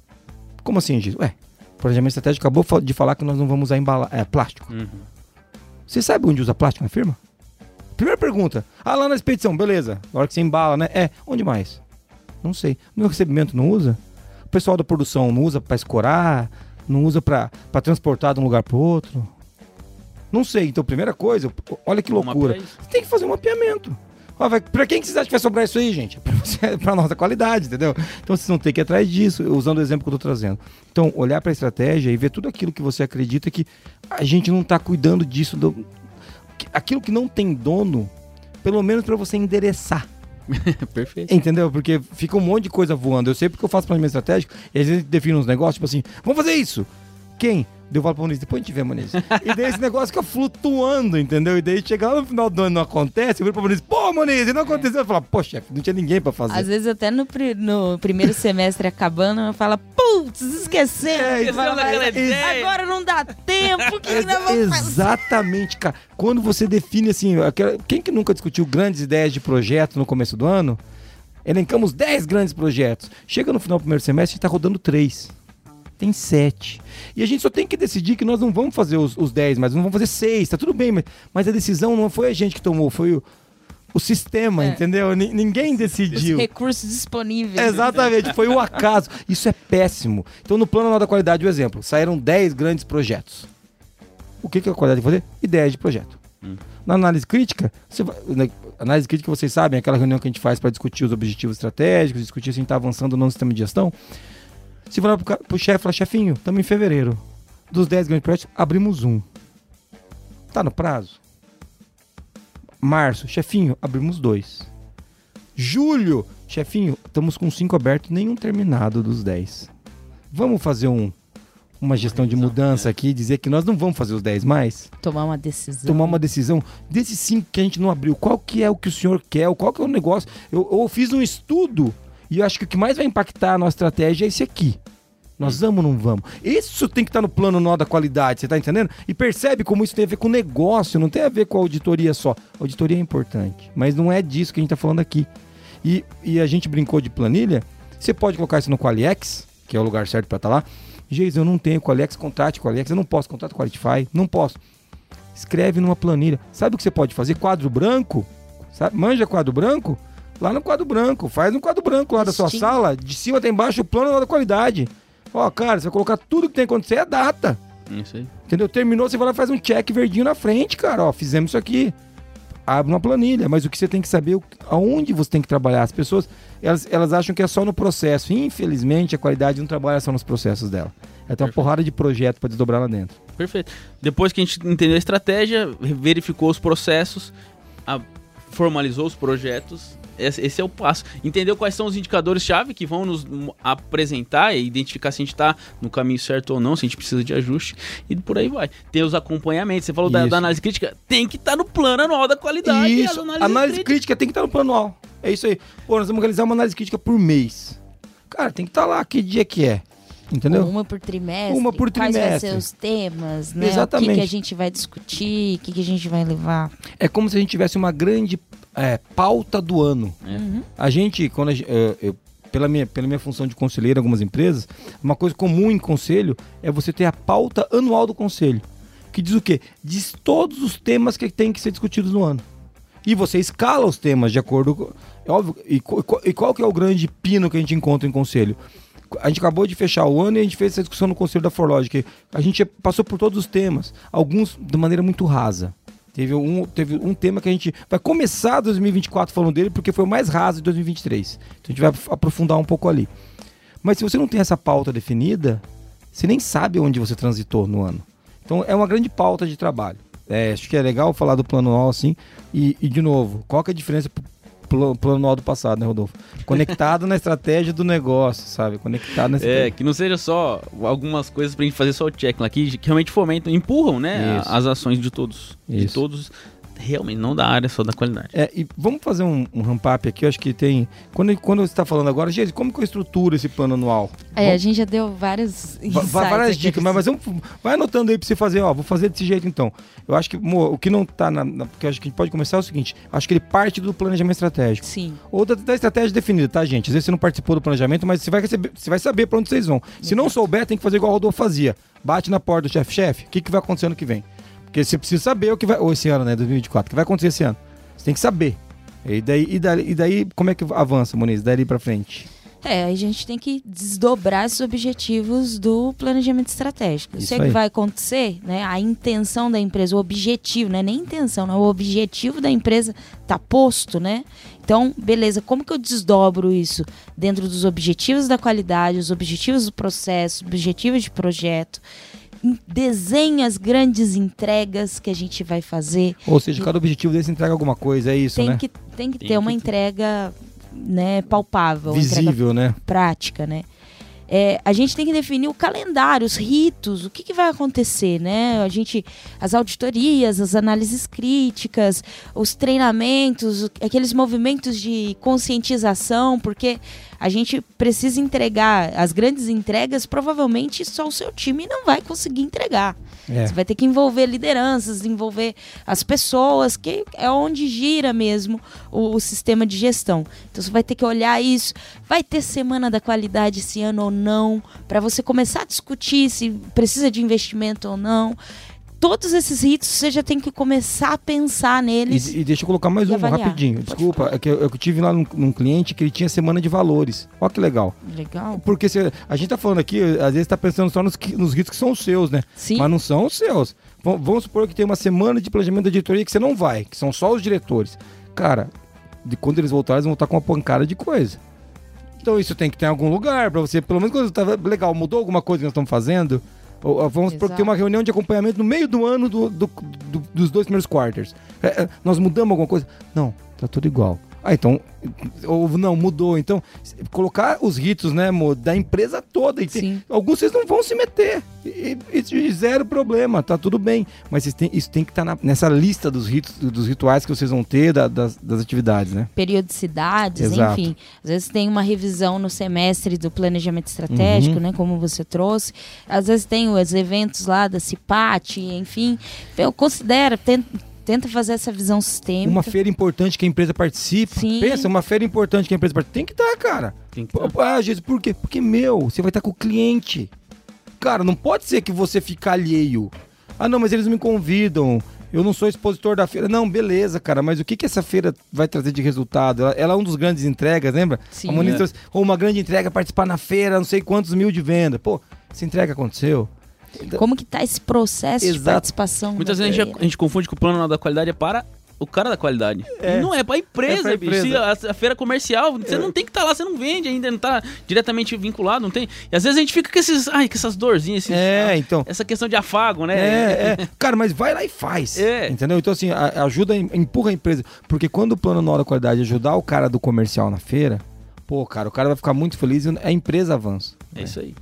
Como assim, Giz? Ué, o planejamento estratégico acabou de falar que nós não vamos usar embala é, plástico. Uhum. Você sabe onde usa plástico na firma? Primeira pergunta. Ah, lá na expedição, beleza. Na hora que você embala, né? É, onde mais? Não sei. No recebimento não usa? O pessoal da produção não usa pra escorar? Não usa pra transportar de um lugar pro outro? Não sei. Então, primeira coisa, olha que loucura. isso. Você tem que fazer um mapeamento. Pra quem que vocês acham que vai sobrar isso aí, gente? Pra nossa qualidade, entendeu? Então vocês vão ter que ir atrás disso, usando o exemplo que eu tô trazendo. Então, olhar pra estratégia e ver tudo aquilo que você acredita que a gente não tá cuidando disso. do- aquilo que não tem dono, pelo menos pra você endereçar. Perfeito. Entendeu? Porque fica um monte de coisa voando. Eu sei porque eu faço planejamento estratégico e às vezes defino uns negócios, tipo assim, vamos fazer isso. Quem? Deu falo pro Muniz, depois a gente vê, Muniz. e daí esse negócio fica flutuando, entendeu? E daí chega lá no final do ano não acontece, eu viro pro Muniz, pô, Muniz, e não aconteceu. Eu falo, pô, chefe, não tinha ninguém pra fazer. Às vezes até no, pri- no primeiro semestre acabando, eu falo, putz, esqueceu. É, Você fala, daquela "Mas ideia." Agora não dá tempo, o que vamos fazer? Exatamente, cara. Quando você define assim, aquela- quem que nunca discutiu grandes ideias de projeto no começo do ano? Elencamos 10 grandes projetos. Chega no final do primeiro semestre, a gente tá rodando 3. Tem 7. E a gente só tem que decidir que nós não vamos fazer os, os 10, mas não vamos fazer 6. Tá tudo bem, mas, mas a decisão não foi a gente que tomou, foi o, o sistema, É. entendeu? Ni- ninguém Os decidiu. recursos disponíveis. Exatamente, foi o acaso. Isso é péssimo. Então, no plano anual da qualidade, o exemplo, saíram 10 grandes projetos. O que, que a qualidade tem que fazer? Ideias de projeto. Na análise crítica, você vai- na análise crítica, vocês sabem, aquela reunião que a gente faz para discutir os objetivos estratégicos, discutir se a gente está avançando ou não no sistema de gestão. Se lá pro, pro chefe e falar, chefinho, estamos em fevereiro. Dos 10 grandes projetos, abrimos um. Tá no prazo? Março, chefinho, abrimos dois. Julho, chefinho, estamos com cinco abertos, nenhum terminado dos 10. Vamos fazer um, uma gestão de mudança aqui dizer que nós não vamos fazer os 10 mais? Tomar uma decisão. Tomar uma decisão desses cinco que a gente não abriu. Qual que é o que o senhor quer? Qual que é o negócio? Eu, eu fiz um estudo e eu acho que o que mais vai impactar a nossa estratégia é esse aqui. Nós vamos ou não vamos? Isso tem que estar no plano nó da qualidade, você tá entendendo? E percebe como isso tem a ver com negócio, não tem a ver com a auditoria só. A auditoria é importante, mas não é disso que a gente tá falando aqui. E, e a gente brincou de planilha, você pode colocar isso no Qualiex, que é o lugar certo para estar lá. Geis, eu não tenho Qualiex, contrate Qualiex, eu não posso, contrato Qualify, não posso. Escreve numa planilha. Sabe o que você pode fazer? Quadro branco? Sabe? Manja quadro branco? Lá no quadro branco. Faz no quadro branco lá da sua sala. De cima até embaixo o plano da qualidade. Ó, cara, você vai colocar tudo que tem que acontecer é a data. Isso aí. Entendeu? Terminou, você vai lá e faz um check verdinho na frente, cara. Ó, fizemos isso aqui. Abre uma planilha, mas o que você tem que saber, o- aonde você tem que trabalhar. As pessoas, elas, elas acham que é só no processo. Infelizmente, a qualidade não trabalha só nos processos dela. Ela tem uma porrada de projeto para desdobrar lá dentro. Perfeito. Depois que a gente entendeu a estratégia, verificou os processos, a- formalizou os projetos, esse, é o passo. Entendeu quais são os indicadores-chave que vão nos apresentar e identificar se a gente está no caminho certo ou não, se a gente precisa de ajuste, e por aí vai. Tem os acompanhamentos. Você falou da, da análise crítica, tem que estar no plano anual da qualidade. Isso, as análise, análises crítica. críticas. tem que estar no plano anual. É isso aí. Pô, nós vamos realizar uma análise crítica por mês. Cara, tem que estar lá que dia que é. Entendeu? Uma por trimestre. Uma por Quais vai trimestre. ser os temas, né? O que, Exatamente. que a gente vai discutir, o que, que a gente vai levar. É como se a gente tivesse uma grande é, pauta do ano. Uhum. A gente, quando a eu- eu- pela, minha, pela minha função de conselheiro em algumas empresas, uma coisa comum em conselho é você ter a pauta anual do conselho. Que diz o quê? Diz todos os temas que tem que ser discutidos no ano. E você escala os temas de acordo com. É óbvio. E, e qual que é o grande pino que a gente encontra em conselho? A gente acabou de fechar o ano e a gente fez essa discussão no conselho da Forlogic. A gente passou por todos os temas, alguns de maneira muito rasa. Teve um, teve um tema que a gente vai começar 2024 falando dele porque foi o mais raso de 2023. Então a gente vai aprofundar um pouco ali. Mas se você não tem essa pauta definida, você nem sabe onde você transitou no ano. Então é uma grande pauta de trabalho. É, acho que é legal falar do plano anual assim. E, e, de novo, qual que é a diferença plano anual do passado, né, Rodolfo? Conectado na estratégia do negócio, sabe? Conectado na É, estratégia. que não seja só algumas coisas pra gente fazer só o check lá, que que realmente fomentam, empurram, né, Isso. as ações de todos. De Isso. todos, realmente, não da área, só da qualidade. É, e vamos fazer um, um ramp-up aqui, eu acho que tem... Quando, quando você está falando agora, gente, como que eu estruturo esse plano anual? É, a gente já deu várias aqui dicas, mas, mas vamos, vai anotando aí pra você fazer, ó, vou fazer desse jeito então. Eu acho que mo, o que não tá na, na- Porque eu acho que a gente pode começar é o seguinte: acho que ele parte do planejamento estratégico. Sim. Ou da, da estratégia definida, tá, gente? Às vezes você não participou do planejamento, mas você vai, receber, você vai saber pra onde vocês vão. Se não souber, tem que fazer igual o Rodolfo fazia. Bate na porta do chefe-chefe, o que, que vai acontecer ano que vem? Porque você precisa saber o que vai. Ou esse ano, né? 2024, o que vai acontecer esse ano. Você tem que saber. E daí, e daí, e daí como é que avança, Moniz? Dali pra frente. É, a gente tem que desdobrar esses objetivos do planejamento estratégico. Isso Isso é que vai acontecer, né? A intenção da empresa, o objetivo, né? Nem intenção, não. O objetivo da empresa tá posto, né? Então, beleza, como que eu desdobro isso dentro dos objetivos da qualidade, os objetivos do processo, objetivos de projeto? Desenha as grandes entregas que a gente vai fazer. Ou seja, cada objetivo desse entrega alguma coisa, é isso, Tem né? que, tem que Tem ter uma que- entrega né, palpável, uma Visível, né? prática, né? é, a gente tem que definir o calendário, os ritos, o que, que, vai acontecer, né? A gente, as auditorias, as análises críticas, os treinamentos, aqueles movimentos de conscientização, porque a gente precisa entregar as grandes entregas, provavelmente só o seu time não vai conseguir entregar. É. Você vai ter que envolver lideranças, envolver as pessoas, que é onde gira mesmo o, o, sistema de gestão. Então você vai ter que olhar isso. Vai ter semana da qualidade esse ano ou não, para você começar a discutir se precisa de investimento ou não todos esses ritos você já tem que começar a pensar neles. E, e deixa eu colocar mais um avaliar. rapidinho. Desculpa, é que eu, eu, tive lá num, num, cliente que ele tinha semana de valores. Olha que legal. Legal. Porque se, a gente tá falando aqui, às vezes tá pensando só nos, nos ritos que são os seus, né? Sim. Mas não são os seus. V vamos supor que tem uma semana de planejamento da diretoria que você não vai, que são só os diretores. Cara, de quando eles voltarem, eles vão estar com uma pancada de coisa. Então isso tem que ter em algum lugar para você, pelo menos quando tá legal, mudou alguma coisa que nós estamos fazendo, Vamos Exato. ter uma reunião de acompanhamento no meio do ano do, do, do, dos dois primeiros quarters. É, é, nós mudamos alguma coisa? Não, tá tudo igual. Ah, então. Ou não, mudou. Então, colocar os ritos, né, amor, da empresa toda. E tem, alguns vocês não vão se meter. E, e, e, zero problema, tá tudo bem. Mas tem, isso tem que estar tá nessa lista dos ritos, dos rituais que vocês vão ter da, das, das atividades, né? Periodicidades, Exato. enfim. Às vezes tem uma revisão no semestre do planejamento estratégico, uhum. né? Como você trouxe. Às vezes tem os eventos lá da CIPAT, enfim. Eu considero, tento tenta fazer essa visão sistêmica. Uma feira importante que a empresa participe. Sim. Pensa, uma feira importante que a empresa participe. Tem que estar, cara. Tem que estar. Ah, Jesus, por quê? Porque, meu, você vai estar com o cliente. Cara, não pode ser que você fique alheio. Ah, não, mas eles me convidam. Eu não sou expositor da feira. Não, beleza, cara, mas o que, que essa feira vai trazer de resultado? Ela, ela é um dos grandes entregas, lembra? Sim. A Monitor, é. ou uma grande entrega, participar na feira, não sei quantos mil de venda. Pô, essa entrega aconteceu. Como que tá esse processo Exato. de participação? Muitas vezes a gente, a gente, confunde que o plano da qualidade é para o cara da qualidade. É. Não é pra empresa, é pra bicho. A, a, feira comercial, você é. não tem que estar tá lá, você não vende ainda, não tá diretamente vinculado, não tem. E às vezes a gente fica com esses, ai, com essas dorzinhas, esses, é, então. Essa questão de afago, né? É, é. Cara, mas vai lá e faz. É. Entendeu? Então, assim, ajuda, empurra a empresa. Porque quando o plano na hora da qualidade ajudar o cara do comercial na feira, pô, cara, o cara vai ficar muito feliz e a empresa avança. É isso aí.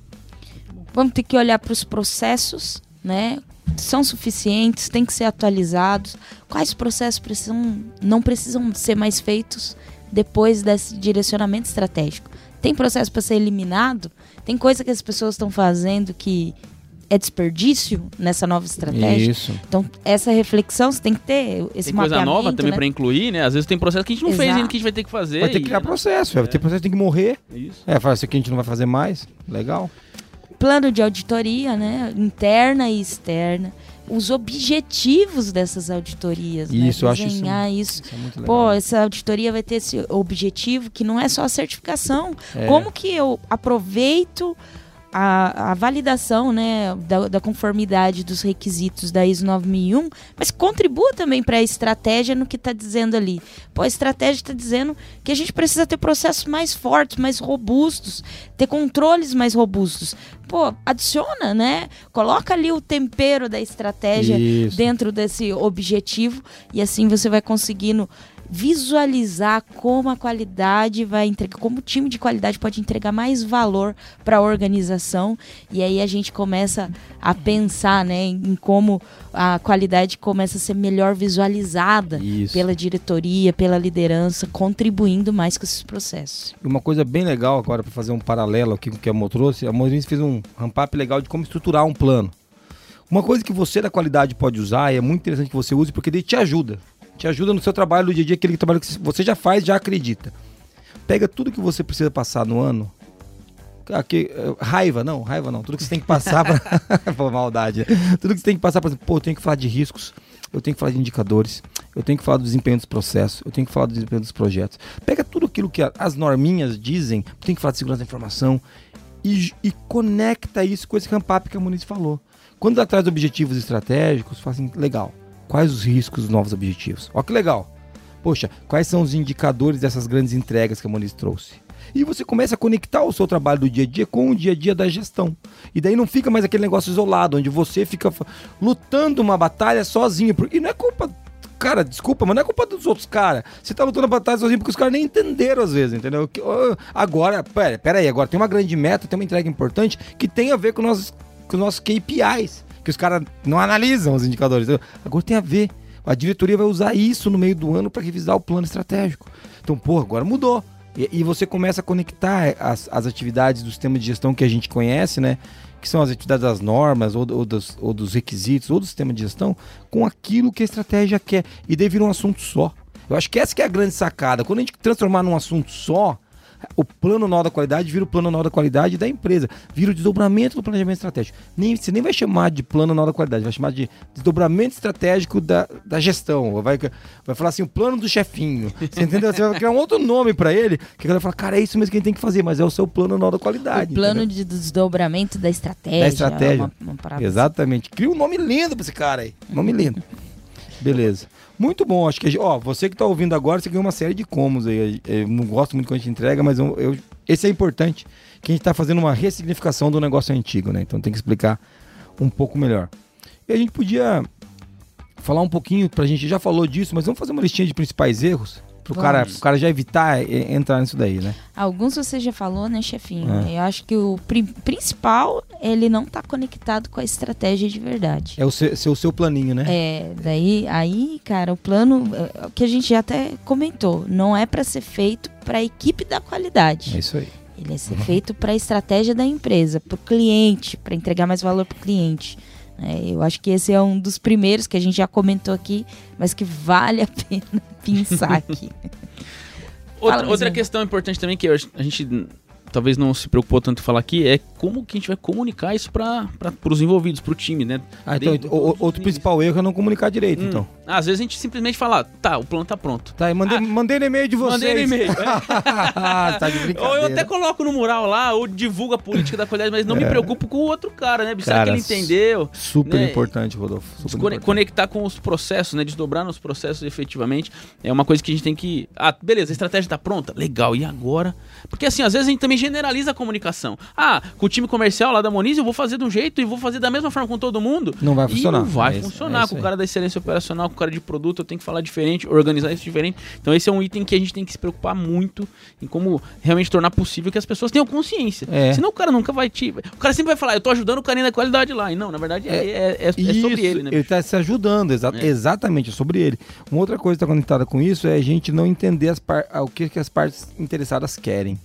Vamos ter que olhar para os processos né? São suficientes, têm que ser atualizados. Quais processos precisam, não precisam ser mais feitos depois desse direcionamento estratégico? Tem processo para ser eliminado? Tem coisa que as pessoas estão fazendo que é desperdício nessa nova estratégia. Isso. Então, essa reflexão você tem que ter esse Tem coisa nova também né? para incluir, né? Às vezes tem processo que a gente não Exato. fez ainda que a gente vai ter que fazer. Vai ter que criar processo, é. vai ter processo que tem que morrer. Isso. É, fala, isso aqui a gente não vai fazer mais. Legal plano de auditoria, né, interna e externa, os objetivos dessas auditorias, né, isso, né? eu acho isso, isso. isso é Pô, essa auditoria vai ter esse objetivo que não é só a certificação. É. Como que eu aproveito a, a validação né, da, da, conformidade dos requisitos da ISO 9001, mas contribua também para a estratégia no que está dizendo ali. Pô, a estratégia está dizendo que a gente precisa ter processos mais fortes, mais robustos, ter controles mais robustos. Pô, adiciona, né? Coloca ali o tempero da estratégia Isso. dentro desse objetivo e assim você vai conseguindo visualizar como a qualidade vai entregar, como o time de qualidade pode entregar mais valor para a organização. E aí a gente começa a pensar né, em como a qualidade começa a ser melhor visualizada Isso. pela diretoria, pela liderança, contribuindo mais com esses processos. Uma coisa bem legal agora para fazer um paralelo aqui com o que a Mo trouxe, a Mo fez um ramp-up legal de como estruturar um plano. Uma coisa que você da qualidade pode usar, e é muito interessante que você use, porque ele te ajuda te ajuda no seu trabalho do dia a dia, aquele trabalho que você já faz, já acredita. Pega tudo que você precisa passar no ano. Aqui, eh, raiva, não, raiva não. Tudo que você tem que passar para. Maldade. Tudo que você tem que passar para. Pô, eu tenho que falar de riscos, eu tenho que falar de indicadores, eu tenho que falar do desempenho dos processos, eu tenho que falar do desempenho dos projetos. Pega tudo aquilo que as norminhas dizem, tem que falar de segurança da informação e, e conecta isso com esse ramp-up que a Muniz falou. Quando atrás de objetivos estratégicos, fala assim, legal, Quais os riscos dos novos objetivos? Olha que legal. Poxa, quais são os indicadores dessas grandes entregas que a Moniz trouxe? E você começa a conectar o seu trabalho do dia a dia com o dia a dia da gestão. E daí não fica mais aquele negócio isolado, onde você fica lutando uma batalha sozinho. E não é culpa cara, desculpa, mas não é culpa dos outros caras. Você tá lutando pra trás sozinho porque os caras nem entenderam às vezes, entendeu? Agora, pera, pera aí, agora tem uma grande meta, tem uma entrega importante que tem a ver com, nossos, com os nossos KPIs, que os caras não analisam os indicadores. Agora tem a ver. A diretoria vai usar isso no meio do ano para revisar o plano estratégico. Então, pô, agora mudou. E, e você começa a conectar as, as atividades do sistema de gestão que a gente conhece, né? Que são as atividades das normas, ou, ou, dos, ou dos requisitos, ou do sistema de gestão, com aquilo que a estratégia quer. E daí vira um assunto só. Eu acho que essa que é a grande sacada. Quando a gente transformar num assunto só, o plano anual da qualidade vira o plano anual da qualidade da empresa, vira o desdobramento do planejamento estratégico. Nem, você nem vai chamar de plano anual da qualidade, vai chamar de desdobramento estratégico da, da gestão. Vai, vai falar assim, o plano do chefinho. Você entendeu? Você vai criar um outro nome para ele, que a galera fala, cara, é isso mesmo que a gente tem que fazer, mas é o seu plano anual da qualidade. O plano entendeu? de desdobramento da estratégia. Da estratégia. é uma- uma parada Exatamente. Cria um nome lindo pra esse cara aí. Nome lindo. Beleza. Muito bom. Acho que, a ó, você que tá ouvindo agora, você ganhou uma série de comos aí. Eu não gosto muito quando a gente entrega, mas eu, eu- esse é importante. Que a gente tá fazendo uma ressignificação do negócio antigo, né? Então tem que explicar um pouco melhor. E a gente podia falar um pouquinho, pra gente já falou disso, mas vamos fazer uma listinha de principais erros? Pro Vamos. cara, pro cara já evitar eh, entrar nisso daí, né? Alguns você já falou, né, chefinho? É. Eu acho que o pri- principal, ele não tá conectado com a estratégia de verdade. É o seu, seu, seu planinho, né? É, daí, aí, cara, o plano, é, o que a gente já até comentou, não é para ser feito para a equipe da qualidade. É isso aí. Ele é ser feito para a estratégia da empresa, para o cliente, para entregar mais valor para o cliente. É, eu acho que esse é um dos primeiros que a gente já comentou aqui, mas que vale a pena pensar aqui. Outra, outra questão importante também que a gente talvez não se preocupou tanto em falar aqui é como que a gente vai comunicar isso para os envolvidos, para o time, né? Ah, então, Desde o- outro principal erro é não comunicar direito, Hum, então. Às vezes a gente simplesmente fala, tá, o plano tá pronto. Tá, e mandei, mandei no e-mail de vocês. Mandei no e-mail. tá de Ou brincadeira. eu até coloco no mural lá, ou divulgo a política da qualidade, mas não me preocupo com o outro cara, né? Será que ele entendeu? Super né? importante, Rodolfo. Super importante. conectar com os processos, né? Desdobrar nos processos efetivamente. É uma coisa que a gente tem que. Ah, beleza, a estratégia tá pronta? Legal, e agora? Porque assim, às vezes a gente também generaliza a comunicação. Ah, com o time comercial lá da Moniz, eu vou fazer de um jeito e vou fazer da mesma forma com todo mundo. Não vai E funcionar. não vai É isso- funcionar. é com o cara da excelência operacional, com o cara de produto, eu tenho que falar diferente, organizar isso diferente. Então, esse é um item que a gente tem que se preocupar muito em como realmente tornar possível que as pessoas tenham consciência. É. Senão o cara nunca vai te. O cara sempre vai falar, eu tô ajudando o carinha da qualidade lá. E não, na verdade, é, é, é- é Isso, sobre ele, né? Ele tá se ajudando, exa- exatamente, é sobre ele. Uma outra coisa que está conectada com isso é a gente não entender as par- o que, que as partes interessadas querem.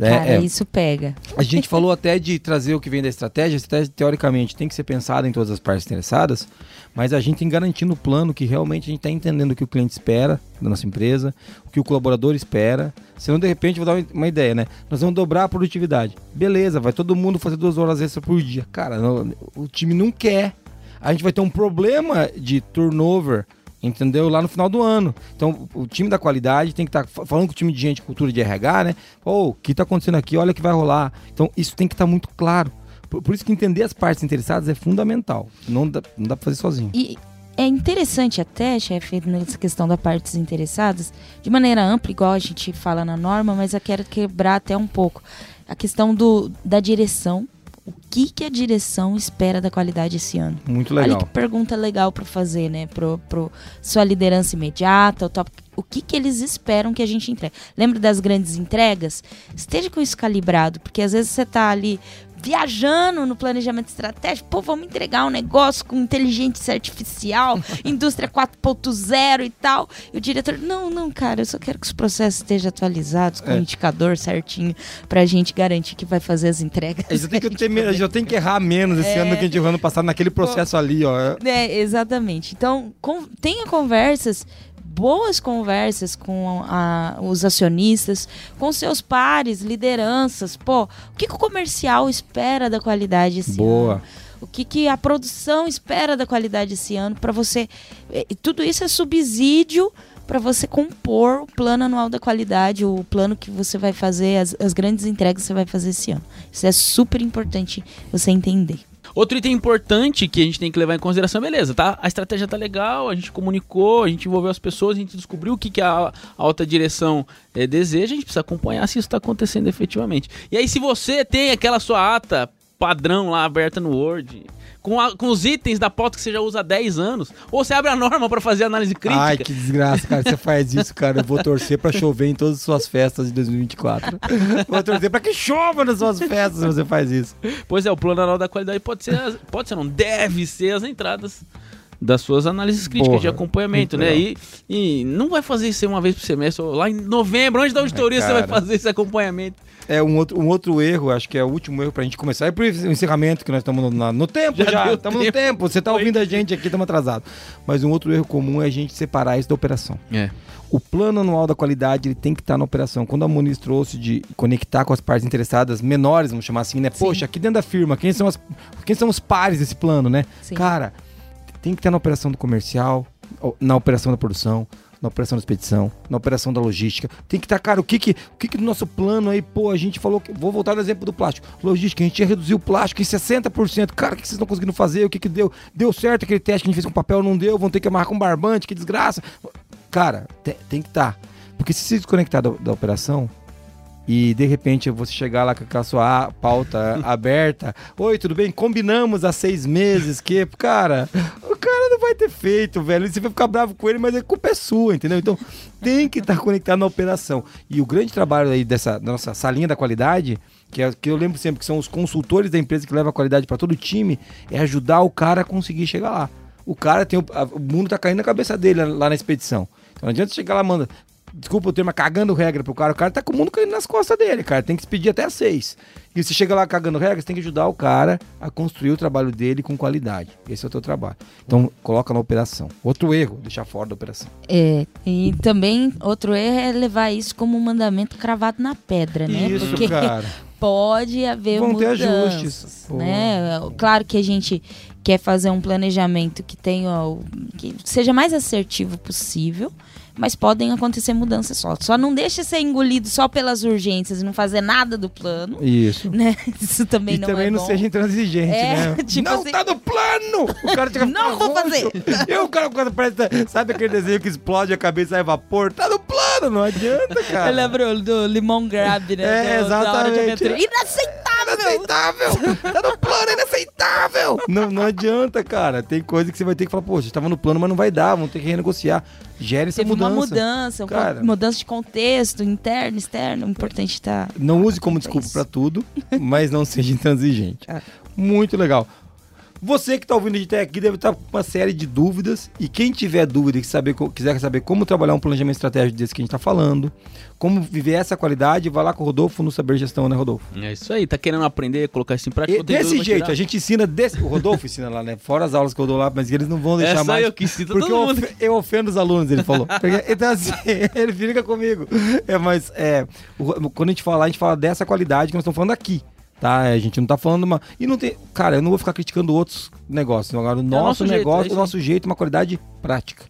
É, Cara, é. isso pega. A gente falou até de trazer o que vem da estratégia. A estratégia, teoricamente, tem que ser pensada em todas as partes interessadas, mas a gente tem que garantir no plano que realmente a gente está entendendo o que o cliente espera da nossa empresa, o que o colaborador espera. Senão, de repente, vou dar uma- uma ideia, né? Nós vamos dobrar a produtividade. Beleza, vai todo mundo fazer duas horas extra por dia. Cara, não- o time não quer. A gente vai ter um problema de turnover. Entendeu? Lá no final do ano. Então, o time da qualidade tem que estar falando com o time de gente, cultura de RH, né? Pô, o que está acontecendo aqui? Olha o que vai rolar. Então, isso tem que estar muito claro. Por, por isso que entender as partes interessadas é fundamental. Não dá, não dá pra fazer sozinho. E é interessante até, chefe, nessa questão das partes interessadas, de maneira ampla, igual a gente fala na norma, mas eu quero quebrar até um pouco a questão do, da direção. O que, que a direção espera da qualidade esse ano? Muito Olha legal. que pergunta legal para fazer, né? Pro, pro sua liderança imediata, o, top, o que, que eles esperam que a gente entregue. Lembra das grandes entregas? Esteja com isso calibrado, porque às vezes você tá ali viajando no planejamento estratégico, pô, vamos entregar um negócio com inteligência artificial, indústria 4.0 e tal. E o diretor, não, não, cara, eu só quero que os processos estejam atualizados, com o É. indicador certinho, pra gente garantir que vai fazer as entregas. A gente, tem que que ter, já tem que errar menos esse É. ano do que a gente errou ano passado naquele processo ali, ó. É, exatamente. Então, com- tenha conversas, boas conversas com a- os acionistas, com seus pares, lideranças. Pô, o que, que o comercial espera da qualidade esse Boa. ano? O que, que a produção espera da qualidade esse ano para você. E tudo isso é subsídio para você compor o plano anual da qualidade, o plano que você vai fazer, as, as grandes entregas que você vai fazer esse ano. Isso é super importante você entender. Outro item importante que a gente tem que levar em consideração, beleza, tá? A estratégia tá legal, a gente comunicou, a gente envolveu as pessoas, a gente descobriu o que, que a, alta direção eh, deseja, a gente precisa acompanhar se isso está acontecendo efetivamente. E aí, se você tem aquela sua ata padrão lá aberta no Word. Com, a- com os itens da pauta que você já usa há 10 anos. Ou você abre a norma pra fazer análise crítica. Ai, que desgraça, cara. Você faz isso, cara. Eu vou torcer pra chover em todas as suas festas de 2024. Vou torcer pra que chova nas suas festas se você faz isso. Pois é, o plano anual da qualidade pode ser, pode ser não, deve ser as entradas das suas análises críticas de Porra, acompanhamento, muito né? E, e não vai fazer isso uma vez por semestre, ou lá em novembro, antes da auditoria, É, você vai fazer esse acompanhamento. É um outro, um outro erro, acho que é o último erro pra gente começar. É por encerramento que nós estamos no, no tempo Já Estamos no tempo. Você tá Foi. ouvindo a gente aqui, estamos atrasados. Mas um outro erro comum é a gente separar isso da operação. É. O plano anual da qualidade ele tem que estar na operação. Quando a Muniz trouxe de conectar com as partes interessadas menores, vamos chamar assim, né? Sim. Poxa, aqui dentro da firma, quem são, as, quem são os pares desse plano, né? Sim. Cara, tem que estar na operação do comercial, na operação da produção, na operação da expedição, na operação da logística. Tem que estar, cara, o que que, o que que do nosso plano aí, pô, a gente falou que. Vou voltar no exemplo do plástico. Logística, a gente ia reduzir o plástico em 60%. Cara, o que vocês estão conseguindo fazer? O que que deu? Deu certo aquele teste que a gente fez com papel, não deu, vão ter que amarrar com barbante, que desgraça. Cara, te- tem que estar. Porque se se desconectar da, da operação e de repente você chegar lá com aquela sua a- pauta aberta, oi, tudo bem? Combinamos há seis meses que, cara, o cara não vai ter feito, velho. Você vai ficar bravo com ele, mas a culpa é sua, entendeu? Então tem que estar conectado na operação. E o grande trabalho aí dessa nossa salinha da qualidade, que, é, que eu lembro sempre que são os consultores da empresa que levam a qualidade para todo o time, é ajudar o cara a conseguir chegar lá. O cara tem o, a- o mundo tá caindo na cabeça dele lá na expedição. Então não adianta chegar lá, manda. Desculpa o termo, cagando regra pro cara. O cara tá com o mundo caindo nas costas dele, cara. Tem que expedir até seis. E você chega lá cagando regras, tem que ajudar o cara a construir o trabalho dele com qualidade. Esse é o teu trabalho. Então, coloca na operação. Outro erro, deixar fora da operação. É, e também outro erro é levar isso como um mandamento cravado na pedra, né? Isso, Porque cara. pode haver Vão ter mudanças, ajustes. Pô. né? Claro que a gente quer fazer um planejamento que tenha que seja mais assertivo possível, mas podem acontecer mudanças só. Só não deixa ser engolido só pelas urgências e não fazer nada do plano, Isso. né? Isso também e não também é não bom. seja intransigente, É, né? tipo não assim- tá no plano! O cara chega Não vou fazer. E o cara quando parece, sabe aquele desenho que explode a cabeça e sai vapor? Tá no plano, não adianta, cara. Eu lembro do limão grab, né? É, do- da hora de exatamente. aventura. Inaceitável! Inaceitável! Tá no plano, é inaceitável! Não, não adianta, cara. Tem coisa que você vai ter que falar, pô, você tava no plano, mas não vai dar, vamos ter que renegociar. Gere essa Teve mudança. uma mudança, uma Cara. mudança de contexto, interno, externo. O importante tá. Não use como desculpa pra tudo, mas não seja intransigente. É. Muito legal. Você que está ouvindo de até aqui deve estar com uma série de dúvidas. E quem tiver dúvida e saber, quiser saber como trabalhar um planejamento estratégico desse que a gente está falando, como viver essa qualidade, vai lá com o Rodolfo no Saber Gestão, né, Rodolfo? É isso aí, tá querendo aprender, colocar isso em prática? E desse jeito, a gente ensina desse. O Rodolfo ensina lá, né? Fora as aulas que eu dou lá, mas eles não vão deixar Essa mais. eu que ensino porque eu, ofe- eu ofendo os alunos, ele falou. Porque- então, assim, ele fica comigo. É, mas é, o- quando a gente fala, a gente fala dessa qualidade que nós estamos falando aqui. Tá? A gente não tá falando uma. E não tem. Cara, eu não vou ficar criticando outros negócios. Agora, o nosso, nosso jeito, é negócio, isso o nosso jeito, uma qualidade prática.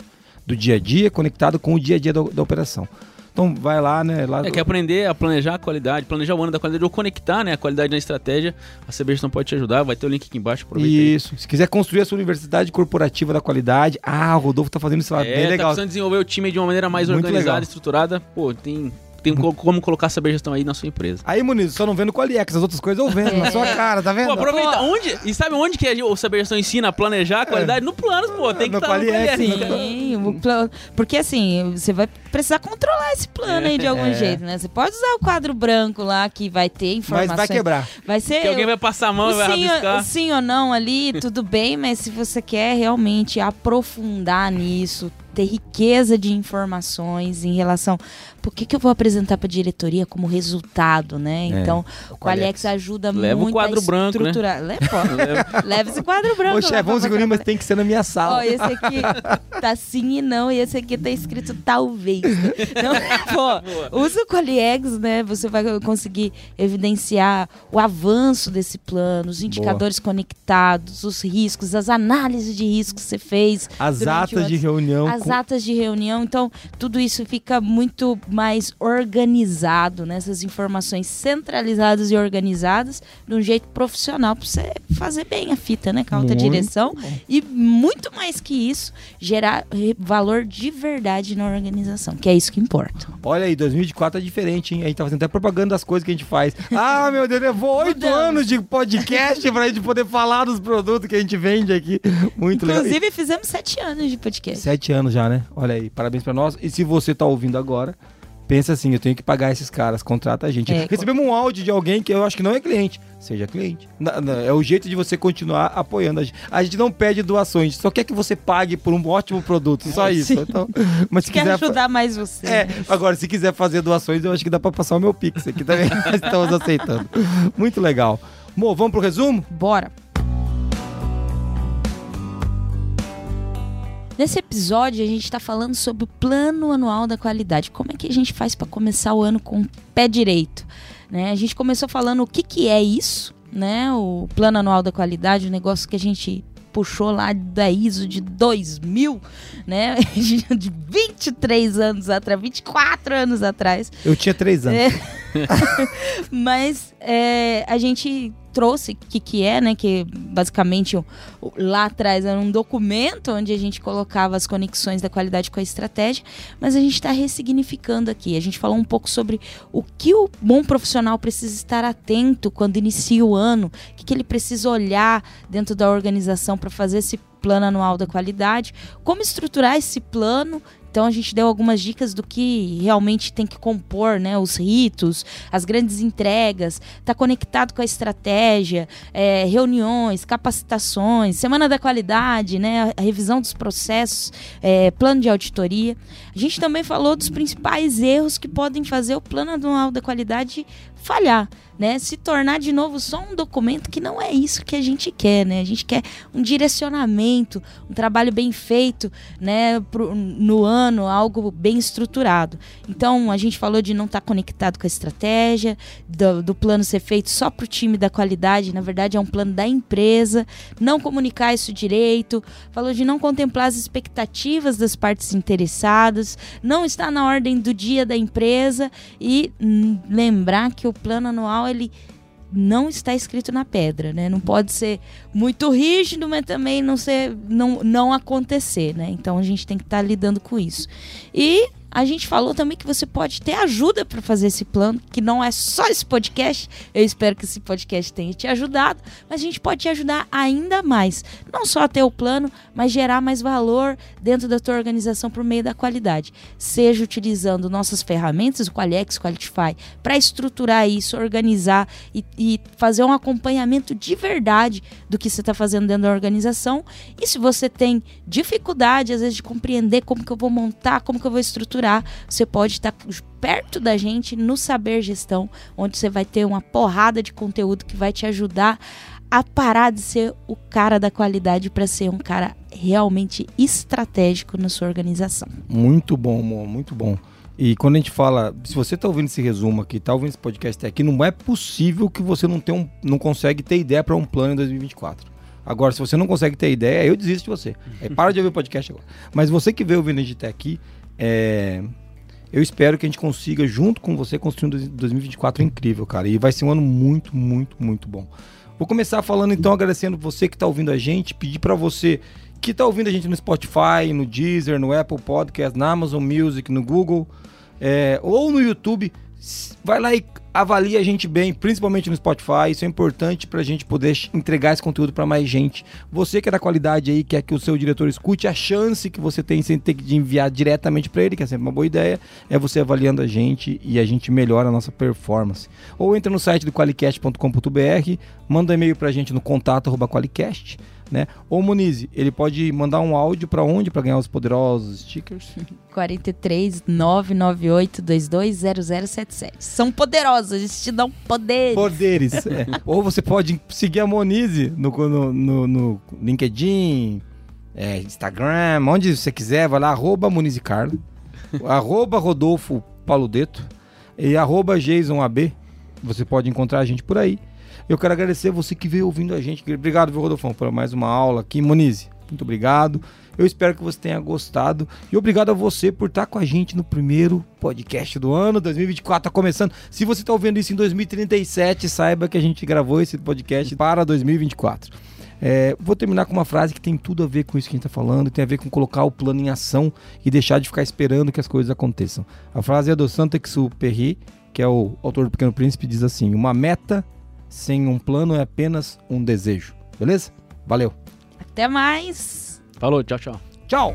Do dia a dia, conectado com o dia a dia da, da operação. Então vai lá, né? Lá É, quer aprender a planejar a qualidade, planejar o ano da qualidade, ou conectar né, a qualidade na estratégia, a CB Gestão pode te ajudar, vai ter o link aqui embaixo, aproveita aí. Isso. Se quiser construir a sua universidade corporativa da qualidade, ah, o Rodolfo tá fazendo isso lá. É, bem tá legal. precisando desenvolver o time de uma maneira mais Muito organizada, legal. estruturada, pô, tem, tem co- como colocar a CB Gestão aí na sua empresa. Aí, Muniz, só não vendo Qualiex, as outras coisas eu vendo na sua cara, tá vendo? Pô, aproveita, onde, e sabe onde que a- o CB Gestão ensina a planejar a qualidade? No planos, pô, tem que estar no Qualiex, né? Sim, plano. Porque assim, você vai precisar controlar esse plano aí de algum É. jeito, né? Você pode usar o quadro branco lá que vai ter Mas informações. vai quebrar. Vai ser. Que alguém vai passar a mão e vai sim, rabiscar. sim ou não ali, tudo bem, mas se você quer realmente aprofundar nisso, ter riqueza de informações em relação. Por que, que eu vou apresentar para a diretoria como resultado, né? É, Então, o o Qualiex ajuda Leva o muito quadro a branco, né? estruturar. Leva, leva esse quadro branco. Ô, segurar, a mas tem que ser na minha Ó, sala. esse aqui tá sim e não, e esse aqui tá escrito talvez. Não, pô, usa o Qualiex, né? Você vai conseguir evidenciar o avanço desse plano, os indicadores conectados, os riscos, as análises de riscos que você fez. As atas o de reunião As as atas de reunião. Então, tudo isso fica muito mais organizado, né? Essas informações centralizadas e organizadas de um jeito profissional para você fazer bem a fita, né? Com a alta direção. Bom. E muito mais que isso, gerar valor de verdade na organização, que é isso que importa. Olha aí, 2024 é diferente, hein? A gente tá fazendo até propaganda das coisas que a gente faz. Ah, meu Deus, levou oito anos de podcast pra gente poder falar dos produtos que a gente vende aqui. Muito Inclusive, legal. Inclusive, fizemos sete anos de podcast. Sete anos já, né? Olha aí, parabéns pra nós. E se você tá ouvindo agora, pensa assim, eu tenho que pagar esses caras, contrata a gente. É, Recebemos um áudio de alguém que eu acho que não é cliente. Seja cliente. É o jeito de você continuar apoiando a gente. A gente não pede doações, só quer que você pague por um ótimo produto. Só é, isso. Então, mas se Quer quiser ajudar mais você. É, agora, se quiser fazer doações, eu acho que dá pra passar o meu Pix aqui também. Estamos aceitando. Muito legal. Mo, vamos pro resumo? Bora. Nesse episódio, a gente está falando sobre o plano anual da qualidade. Como é que a gente faz para começar o ano com o pé direito? Né? A gente começou falando o que, que é isso, né? O plano anual da qualidade, o negócio que a gente puxou lá da ISO de 2000, né? De 23 anos atrás, 24 anos atrás. Eu tinha 3 anos. É. Mas é, a gente trouxe, que que é, né, que basicamente lá atrás era um documento onde a gente colocava as conexões da qualidade com a estratégia, mas a gente está ressignificando aqui. A gente falou um pouco sobre o que o bom profissional precisa estar atento quando inicia o ano, o que, que ele precisa olhar dentro da organização para fazer esse plano anual da qualidade, como estruturar esse plano então a gente deu algumas dicas do que realmente tem que compor, né? Os ritos, as grandes entregas, tá conectado com a estratégia, é, reuniões, capacitações, semana da qualidade, né? A revisão dos processos, é, plano de auditoria. A gente também falou dos principais erros que podem fazer o plano anual da qualidade falhar né? Se tornar de novo só um documento que não é isso que a gente quer, né? A gente quer um direcionamento, um trabalho bem feito, né? Pro, no ano, algo bem estruturado. Então, a gente falou de não estar tá conectado com a estratégia, do, do plano ser feito só para o time da qualidade, na verdade é um plano da empresa, não comunicar isso direito, falou de não contemplar as expectativas das partes interessadas, não estar na ordem do dia da empresa e hum, lembrar que o plano anual ele não está escrito na pedra, né? Não pode ser muito rígido, mas também não ser não, não acontecer, né? Então a gente tem que estar tá lidando com isso. E a gente falou também que você pode ter ajuda para fazer esse plano, que não é só esse podcast. Eu espero que esse podcast tenha te ajudado, mas a gente pode te ajudar ainda mais. Não só ter o plano, mas gerar mais valor dentro da tua organização por meio da qualidade. Seja utilizando nossas ferramentas, o Qualiex, Qualitify, para estruturar isso, organizar e, e fazer um acompanhamento de verdade do que você está fazendo dentro da organização. E se você tem dificuldade, às vezes, de compreender como que eu vou montar, como que eu vou estruturar, você pode estar perto da gente no Saber Gestão, onde você vai ter uma porrada de conteúdo que vai te ajudar a parar de ser o cara da qualidade para ser um cara realmente estratégico na sua organização. Muito bom, amor, muito bom. E quando a gente fala, se você está ouvindo esse resumo aqui, está ouvindo esse podcast aqui, não é possível que você não, tenha um, não consegue ter ideia para um plano em 2024. Agora, se você não consegue ter ideia, eu desisto de você. Aí para de ouvir o podcast agora. Mas você que veio ouvindo a gente até aqui, é, eu espero que a gente consiga, junto com você, construir um 2024 incrível, cara. E vai ser um ano muito, muito, muito bom. Vou começar falando então, agradecendo você que está ouvindo a gente, pedir para você que está ouvindo a gente no Spotify, no Deezer, no Apple Podcast, na Amazon Music, no Google é, ou no YouTube, vai lá e avalie a gente bem, principalmente no Spotify. Isso é importante para a gente poder entregar esse conteúdo para mais gente. Você que é da qualidade aí, quer que o seu diretor escute, a chance que você tem sem ter que enviar diretamente para ele, que é sempre uma boa ideia, é você avaliando a gente e a gente melhora a nossa performance. Ou entra no site do qualicast.com.br, manda um e-mail para a gente no contato@qualicast né? Ô Muniz, ele pode mandar um áudio para onde para ganhar os poderosos stickers? 43 998 220077. São poderosos, eles te dão poderes. Poderes. é. Ou você pode seguir a Monize no, no, no, no LinkedIn, é, Instagram, onde você quiser, vai lá, arroba Muniz Carlos, arroba Rodolfo Paludeto e arroba JasonAB. Você pode encontrar a gente por aí. Eu quero agradecer você que veio ouvindo a gente. Obrigado, viu, Rodolfão, por mais uma aula aqui. Monize, Muito obrigado. Eu espero que você tenha gostado. E obrigado a você por estar com a gente no primeiro podcast do ano. 2024 está começando. Se você está ouvindo isso em 2037, saiba que a gente gravou esse podcast para 2024. É, vou terminar com uma frase que tem tudo a ver com isso que a gente está falando, tem a ver com colocar o plano em ação e deixar de ficar esperando que as coisas aconteçam. A frase é do Saint-Exupéry, que é o autor do Pequeno Príncipe, diz assim: Uma meta sem um plano é apenas um desejo. Beleza? Valeu. Até mais. Falou, tchau, tchau. Tchau.